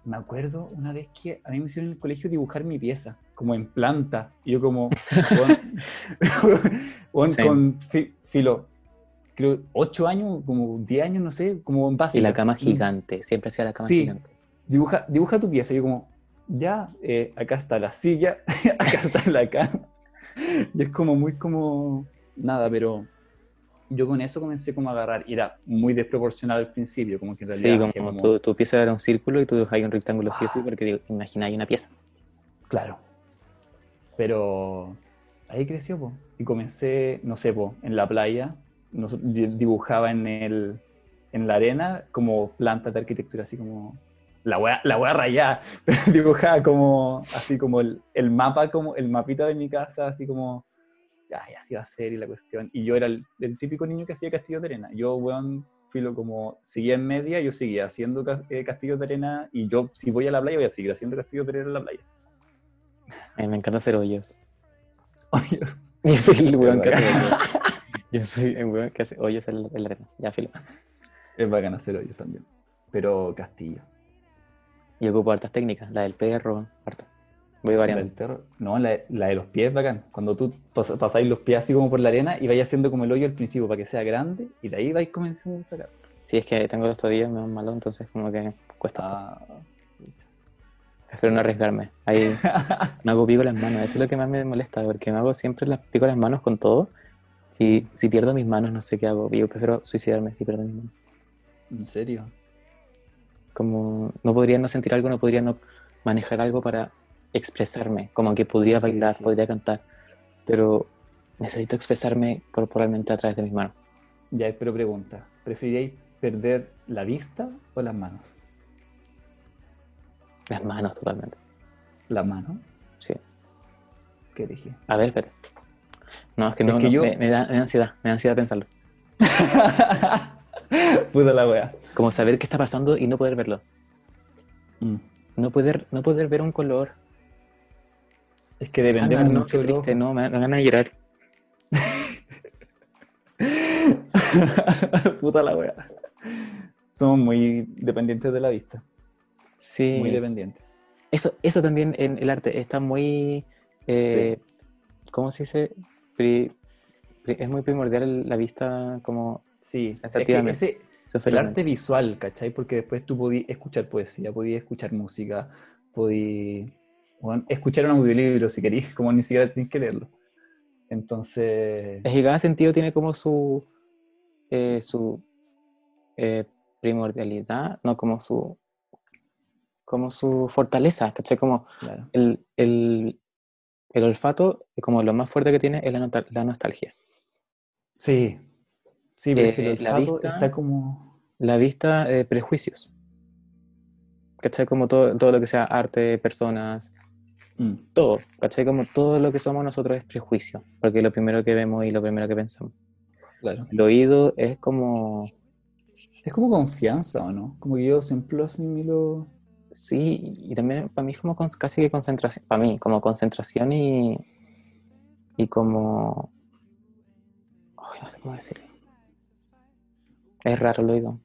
me acuerdo una vez que a mí me hicieron en el colegio dibujar mi pieza, como en planta. Y yo como, con, <laughs> con fi- filo, creo, ocho años, como 10 años, no sé, como en base. Y la cama gigante, siempre hacía la cama Sí. gigante. Dibuja, dibuja tu pieza. Y yo como, ya, eh, acá está la silla, <laughs> acá está la cama. <laughs> Y es como muy como, nada, pero yo con eso comencé como a agarrar. Y era muy desproporcional al principio, como que en realidad Sí, como, como- Tu, tu pieza era un círculo y tú dibujabas un rectángulo sí o sí, porque imagináis una pieza. Claro. Pero ahí creció, po. Y comencé, no sé, po, en la playa, nos- di- dibujaba en, el, en la arena como plantas de arquitectura, así como... La wea, la wea rayada, pero <laughs> dibujaba como, así como el, el mapa, como el mapita de mi casa, así como, ay, así va a ser y la cuestión. Y yo era el, el típico niño que hacía castillos de arena. Yo, weón, filo como, seguía en media, yo seguía haciendo eh, castillos de arena, y yo, si voy a la playa, voy a seguir haciendo castillos de arena en la playa. Me encanta hacer hoyos. Oye, <laughs> Yo soy el weón que hace hoyos. Yo soy el weón que hace hoyos en la, en la arena. Ya, filo. Es bacán hacer hoyos también. Pero castillo. Y ocupo hartas técnicas, la del perro, harta. Voy variando. No, la, la de los pies es bacán. Cuando tú pas- pasáis los pies así como por la arena y vais haciendo como el hoyo al principio para que sea grande y de ahí vais comenzando a sacar. Si es que tengo los tobillos me van malo, entonces como que cuesta. Ah, Prefiero no arriesgarme. Ahí <laughs> me hago pico las manos. Eso es lo que más me molesta, porque me hago siempre las pico las manos con todo. Si, si pierdo mis manos, no sé qué hago. Yo prefiero suicidarme si pierdo mis manos. ¿En serio? Como no podría no sentir algo, no podría no manejar algo para expresarme. Como que podría bailar, podría cantar. Pero necesito expresarme corporalmente a través de mis manos. Ya, pero pregunta. ¿Preferiríais perder la vista o las manos? Las manos totalmente. La mano. Sí. ¿Qué dije? A ver, espera. No, es que no, Es que no, yo- me, me da, me da ansiedad, me da ansiedad pensarlo. <laughs> Puta la wea. Como saber qué está pasando y no poder verlo. Mm. No poder, no poder ver un color. Es que Ah, dependemos no, mucho qué triste, no, me, me van a llorar. <laughs> Puta la wea. Somos muy dependientes de la vista. Sí. Muy dependientes. Eso, eso también en el arte está muy. eh, ¿Cómo se dice? Pri- pri- es muy primordial la vista como Sí, es que Sensativamente. ese, el arte visual, ¿cachai? Porque después tú podías escuchar poesía, podías escuchar música, podías bueno, escuchar un audiolibro si querís, como ni siquiera tienes que leerlo. Entonces, Es que cada sentido tiene como su. eh, su eh, primordialidad, no como su. como su fortaleza, ¿cachai? Como claro. el, el, el olfato, como lo más fuerte que tiene es la, nota- la nostalgia. Sí, sí, pero es Eh, que el la olfato vista- está como... La vista, eh, prejuicios. ¿Cachai? Como todo, todo lo que sea arte, personas, Mm, todo. ¿Cachai? Como todo lo que somos nosotros es prejuicio. Porque lo primero que vemos y lo primero que pensamos. claro. El oído es como. Es como confianza, ¿o no? Como que yo siempre lo asimilo... Sí, y también para mí es como con- casi que concentración. Para mí, como concentración y. Y como. Ay, no sé cómo decirlo. Es raro el oído.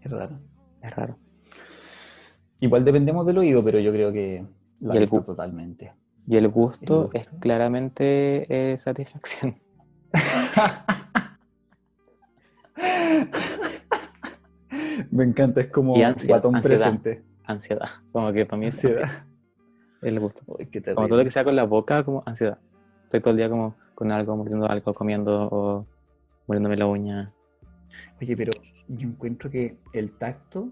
Es raro. Es raro. Igual dependemos del oído, pero yo creo que la Y el vista gu- totalmente. Y el gusto, El gusto. es claramente eh, satisfacción. <laughs> Me encanta, es como ansias, guatón ansiedad. presente. Ansiedad. Como que para mí es ansiedad. Ansiedad. el gusto. Uy, qué Como todo lo que sea con la boca, como ansiedad. Estoy todo el día como con algo, mordiendo algo, comiendo o muriéndome la uña. Oye, pero yo encuentro que el tacto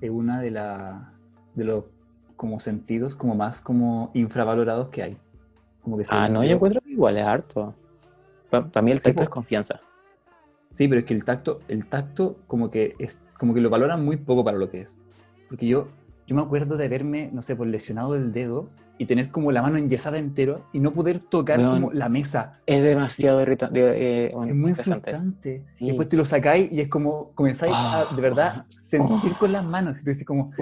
es una de, la, de los como sentidos como más como infravalorados que hay. Como que Ah, no, yo encuentro que igual es harto. Para mí el tacto es confianza. Sí, pero es que el tacto, el tacto como que es, como que lo valoran muy poco para lo que es. Porque yo yo me acuerdo de haberme, no sé, por lesionado el dedo y tener como la mano enyesada entero y no poder tocar como la mesa. Es demasiado irritante. eh, bueno, es muy frustrante. Sí. Después te lo sacáis y es como comenzáis Ah, a de verdad ah, sentir ah. con las manos y tú dices como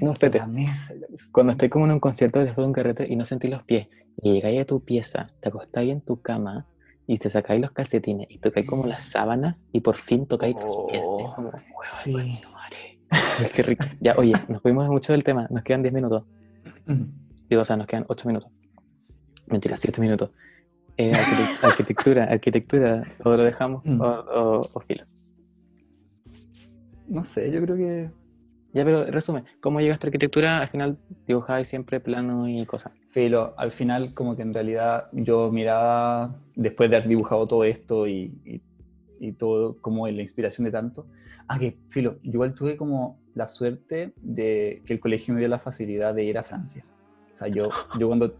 No, espérate. la mesa. la cosa. Cuando estoy como en un concierto después de un carrete y no sentí los pies, y llegáis a tu pieza, te acostáis en tu cama y te sacáis los calcetines y tocáis como las sábanas y por fin tocáis tus pies. Oh, Es como, "Huevón, sí. concha tu madre". Ay, qué rico. Ya, oye, nos fuimos mucho del tema, nos quedan 10 minutos. Digo, o sea, nos quedan 8 minutos. Mentira, 7 minutos. Eh, arquitect- <laughs> arquitectura, arquitectura, o lo dejamos Mm. o, o, o filo. No sé, yo creo que Ya, pero resume, ¿cómo llegaste a arquitectura? Al final dibujabas siempre plano y cosas. Filo, al final como que en realidad yo miraba, después de haber dibujado todo esto y, y- y todo como la inspiración de tanto, ah, que Filo, yo igual tuve como la suerte de que el colegio me dio la facilidad de ir a Francia. O sea, yo, yo cuando...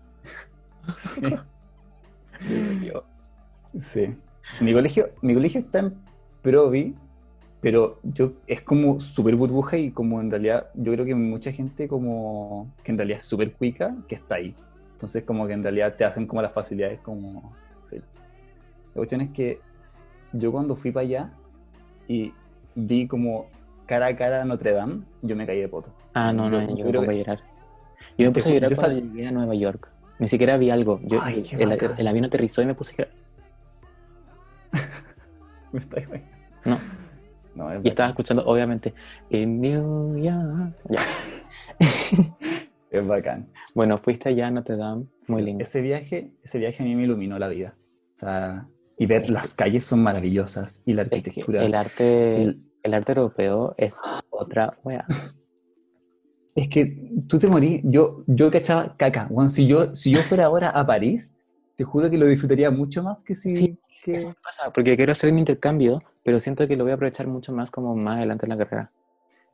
Sí. Mi colegio, mi colegio está en Provi, pero yo es como súper burbuja y como en realidad yo creo que mucha gente como que en realidad es súper cuica que está ahí. Entonces como que en realidad te hacen como las facilidades como... La cuestión es que yo cuando fui para allá y vi como cara a cara a Notre Dame, yo me caí de poto. Ah, no, no, Yo- yo, creo pongo a que- llorar. Yo puse a llorar yo cuando llegué a Nueva York. Ni siquiera vi algo. Yo, Ay, el, el avión aterrizó y me puse a llorar. <laughs> Me ahí. No. No, es Y estaba escuchando, obviamente, en New York. Ya. <laughs> Es bacán. Bueno, fuiste allá a Notre Dame, muy lindo. Ese viaje, ese viaje a mí me iluminó la vida. O sea, y ver las calles son maravillosas y la Es que arquitectura. el arte, el- el arte europeo es otra wea. <laughs> Es que tú te morís. Yo, yo cachaba caca. Bueno, si yo, si yo fuera ahora a París, te juro que lo disfrutaría mucho más que si. Sí, que- Eso me pasa, porque quiero hacer mi intercambio, pero siento que lo voy a aprovechar mucho más como más adelante en la carrera.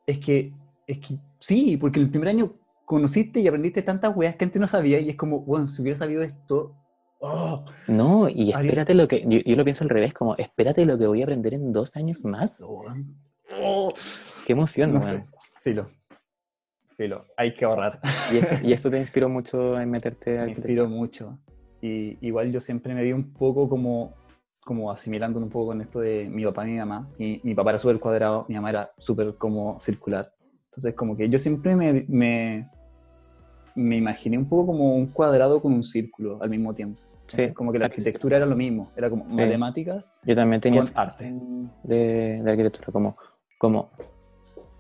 Es que, es que sí, porque el primer año conociste y aprendiste tantas weas que antes no sabías y es como, bueno, si hubiera sabido esto. ¡Oh! No, y espérate lo que, yo, yo lo pienso al revés, como espérate lo que voy a aprender en dos años más. Oh. Qué emoción, No weón. sé. Filo. Filo. Hay que ahorrar. Y eso, y eso te inspiró mucho en meterte a me arquitectura. inspiró mucho. Y igual yo siempre me vi un poco como, como asimilando un poco con esto de mi papá y mi mamá. Y mi papá era súper cuadrado, mi mamá era súper como circular. Entonces como que yo siempre me, me, me imaginé un poco como un cuadrado con un círculo al mismo tiempo. Entonces, Sí, como que la arquitectura era lo mismo, era como matemáticas. Yo también tenía con arte. de, de arquitectura, como, como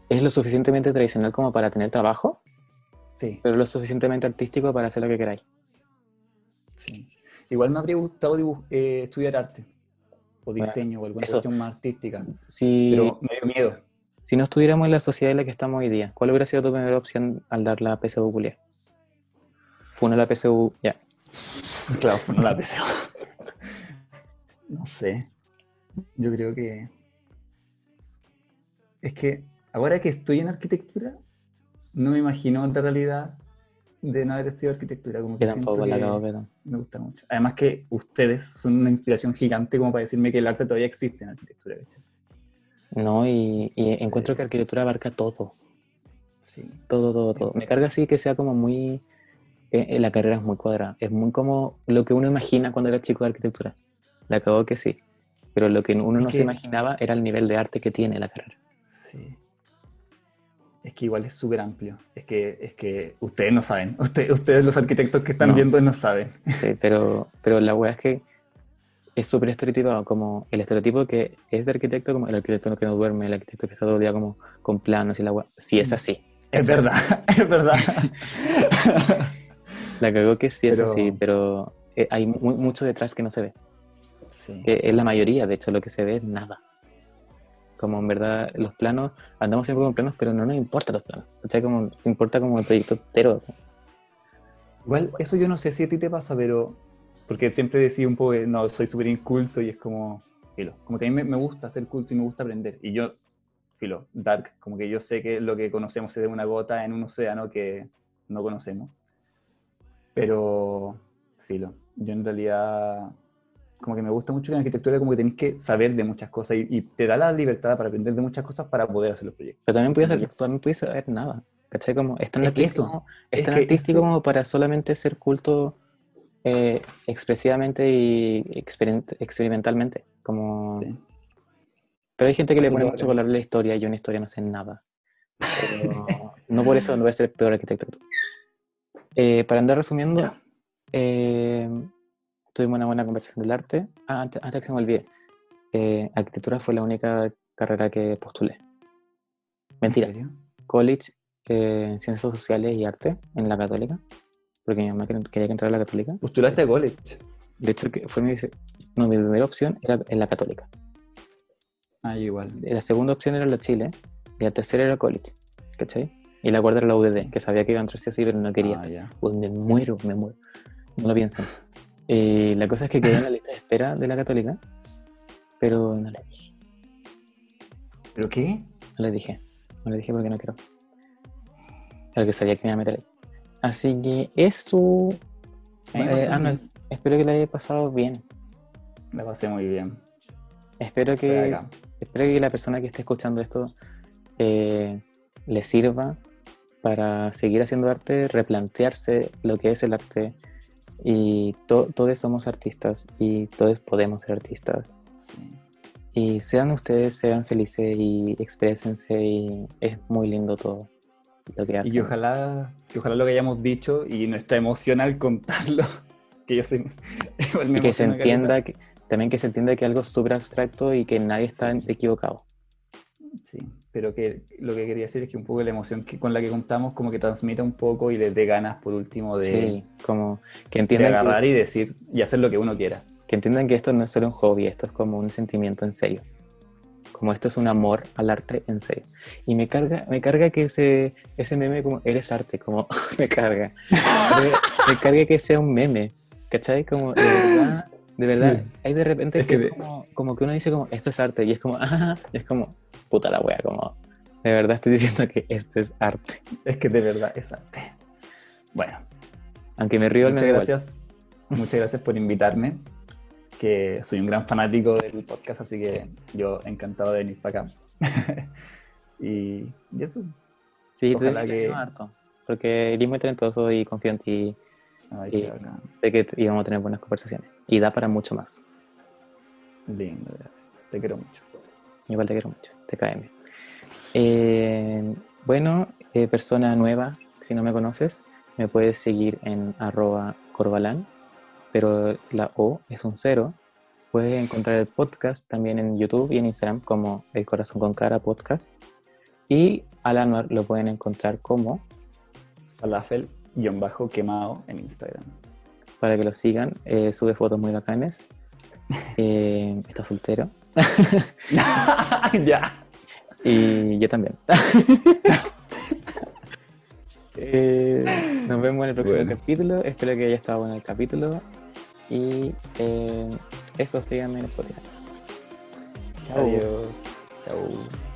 es lo suficientemente tradicional como para tener trabajo, Sí, pero lo suficientemente artístico para hacer lo que queráis. sí. Igual me habría gustado eh, estudiar arte o Bueno, diseño o alguna eso. cuestión más artística, Si, pero me dio miedo. si no estuviéramos en la sociedad en la que estamos hoy día, ¿cuál hubiera sido tu primera opción al dar la PSU culia? Fue una la PSU, ya. <laughs> Claro, no la deseo. <laughs> No sé. Yo creo que. Es que ahora que estoy en arquitectura, no me imagino otra realidad de no haber estudiado arquitectura. Como que Yo tampoco la que cago, pero. me gusta mucho. Además que ustedes son una inspiración gigante como para decirme que el arte todavía existe en arquitectura. No, y, y encuentro que arquitectura abarca todo. Sí. Todo, todo, todo. Me carga así que sea como muy. eh, eh, la carrera es muy cuadrada. Es muy como lo que uno imagina cuando era chico de arquitectura. La acabo que sí. Pero lo que uno Es no se imaginaba era el nivel de arte que tiene la carrera. Sí. Es que igual es súper amplio. Es que, es que ustedes no saben. Ustedes, ustedes los arquitectos que están No. viendo no saben. Sí, pero, pero la wea es que es súper estereotipado. Como el estereotipo que es de arquitecto, como el arquitecto que no duerme, el arquitecto que está todo el día como con planos y la wea. Sí, es Mm. así. Es verdad, <laughs> es verdad. <laughs> La cagó que sí es Pero- así, pero eh, hay mu- mucho detrás que no se ve. Sí. que es la mayoría, de hecho lo que se ve es nada. Como en verdad los planos, andamos siempre con planos, pero no nos importan los planos. O sea, como te importa como el proyecto entero. Igual, eso yo no sé si a ti te pasa, pero. Porque siempre decía un poco no, soy súper inculto y es como. Filo. Como que a mí me, me gusta ser culto y me gusta aprender. Y yo, filo, dark, como que yo sé que lo que conocemos es de una gota en un océano que no conocemos. Pero, filo, yo en realidad. Como que me gusta mucho que en arquitectura como que tenéis que saber de muchas cosas y, y te da la libertad para aprender de muchas cosas para poder hacer los proyectos. Pero también puedes, hacer- también puedes saber nada. ¿Cachai? Como, es tan Es artístico, eso, es tan artístico eso- como para solamente ser culto eh, expresivamente y experien- experimentalmente. Como... Sí. Pero hay gente que le pone mucho color a la historia y yo en historia no sé nada. Pero no por eso no voy a ser peor arquitecto. Eh, para andar resumiendo, eh, tuvimos una buena conversación del arte. Ah, antes, antes que se me olvide, eh, arquitectura fue la única carrera que postulé. ¿En Mentira, serio? college, eh, ciencias sociales y arte en la católica, porque mi mamá quería que entrara a la católica. Postulaste a college. De hecho, que fue mi, no, mi primera opción era en la católica. Ah, igual. La segunda opción era la Chile y la tercera era college, ¿cachai? Y la cuarta era la UDD, que sabía que iba a entrar sí pero no quería. Ah, ya. Uy, me muero, me muero. No lo piensen. Eh, la cosa es que quedé en la lista de <laughs> espera de la católica, pero no le dije. ¿Pero qué? No le dije. No le dije porque no quiero. Porque sabía que me iba a meter ahí. Así que eso. Eh, Arnold, espero que le haya pasado bien. La pasé muy bien. Espero que, espero que la persona que esté escuchando esto eh, le sirva para seguir haciendo arte, replantearse lo que es el arte. Y to- todos somos artistas y todos podemos ser artistas. Sí. Y sean ustedes, sean felices y exprésense y es muy lindo todo lo que hacen. Y ojalá, que ojalá lo que hayamos dicho y nuestra emoción al contarlo, <laughs> que yo soy... <laughs> Y que se entienda que, también que se entienda que algo es súper abstracto y que nadie está equivocado. Sí, pero que lo que quería decir es que un poco la emoción que, con la que contamos como que transmita un poco y les dé ganas por último de, Sí, como que de entiendan que- agarrar y decir y hacer lo que uno quiera. que entiendan que esto no es solo un hobby, esto es como un sentimiento en serio. Como esto es un amor al arte en serio. Y me carga, me carga que ese, ese meme como eres arte, como <laughs> me carga. me, me carga que sea un meme, ¿cachai? Como de verdad, de verdad, hay de repente Es que, que de- como, como que uno dice como esto es arte y es como, <laughs> ah, y es como, puta la wea, como de verdad estoy <laughs> diciendo que esto es arte. Es que de verdad es arte. Bueno, Aunque me río, me muchas igual. gracias. Muchas gracias por invitarme, que soy un gran fanático del podcast, así que yo encantado de venir para acá. <laughs> y, y eso. Sí, Ojalá que... que- harto. Porque eres muy talentoso y confío en ti. Ay, bacán. Sé que íbamos a tener buenas conversaciones. Y da para mucho más. Lindo, gracias. Te quiero mucho. Igual te quiero mucho. TKM. Eh, bueno, eh, persona nueva, si no me conoces, me puedes seguir en arroba corbalán, pero la O es un cero. Puedes encontrar el podcast también en YouTube y en Instagram como El Corazón con Cara Podcast. Y al Anuar lo pueden encontrar como, Falafel, guion bajo quemado en Instagram. para que lo sigan, eh, sube fotos muy bacanes. <laughs> Eh, está soltero. <laughs> ya. Y yo también. <laughs> Eh, nos vemos en el próximo Bueno. capítulo. Espero que haya estado bueno el capítulo. Y eh, eso, síganme en Spotify. Chao. Adiós. Chao.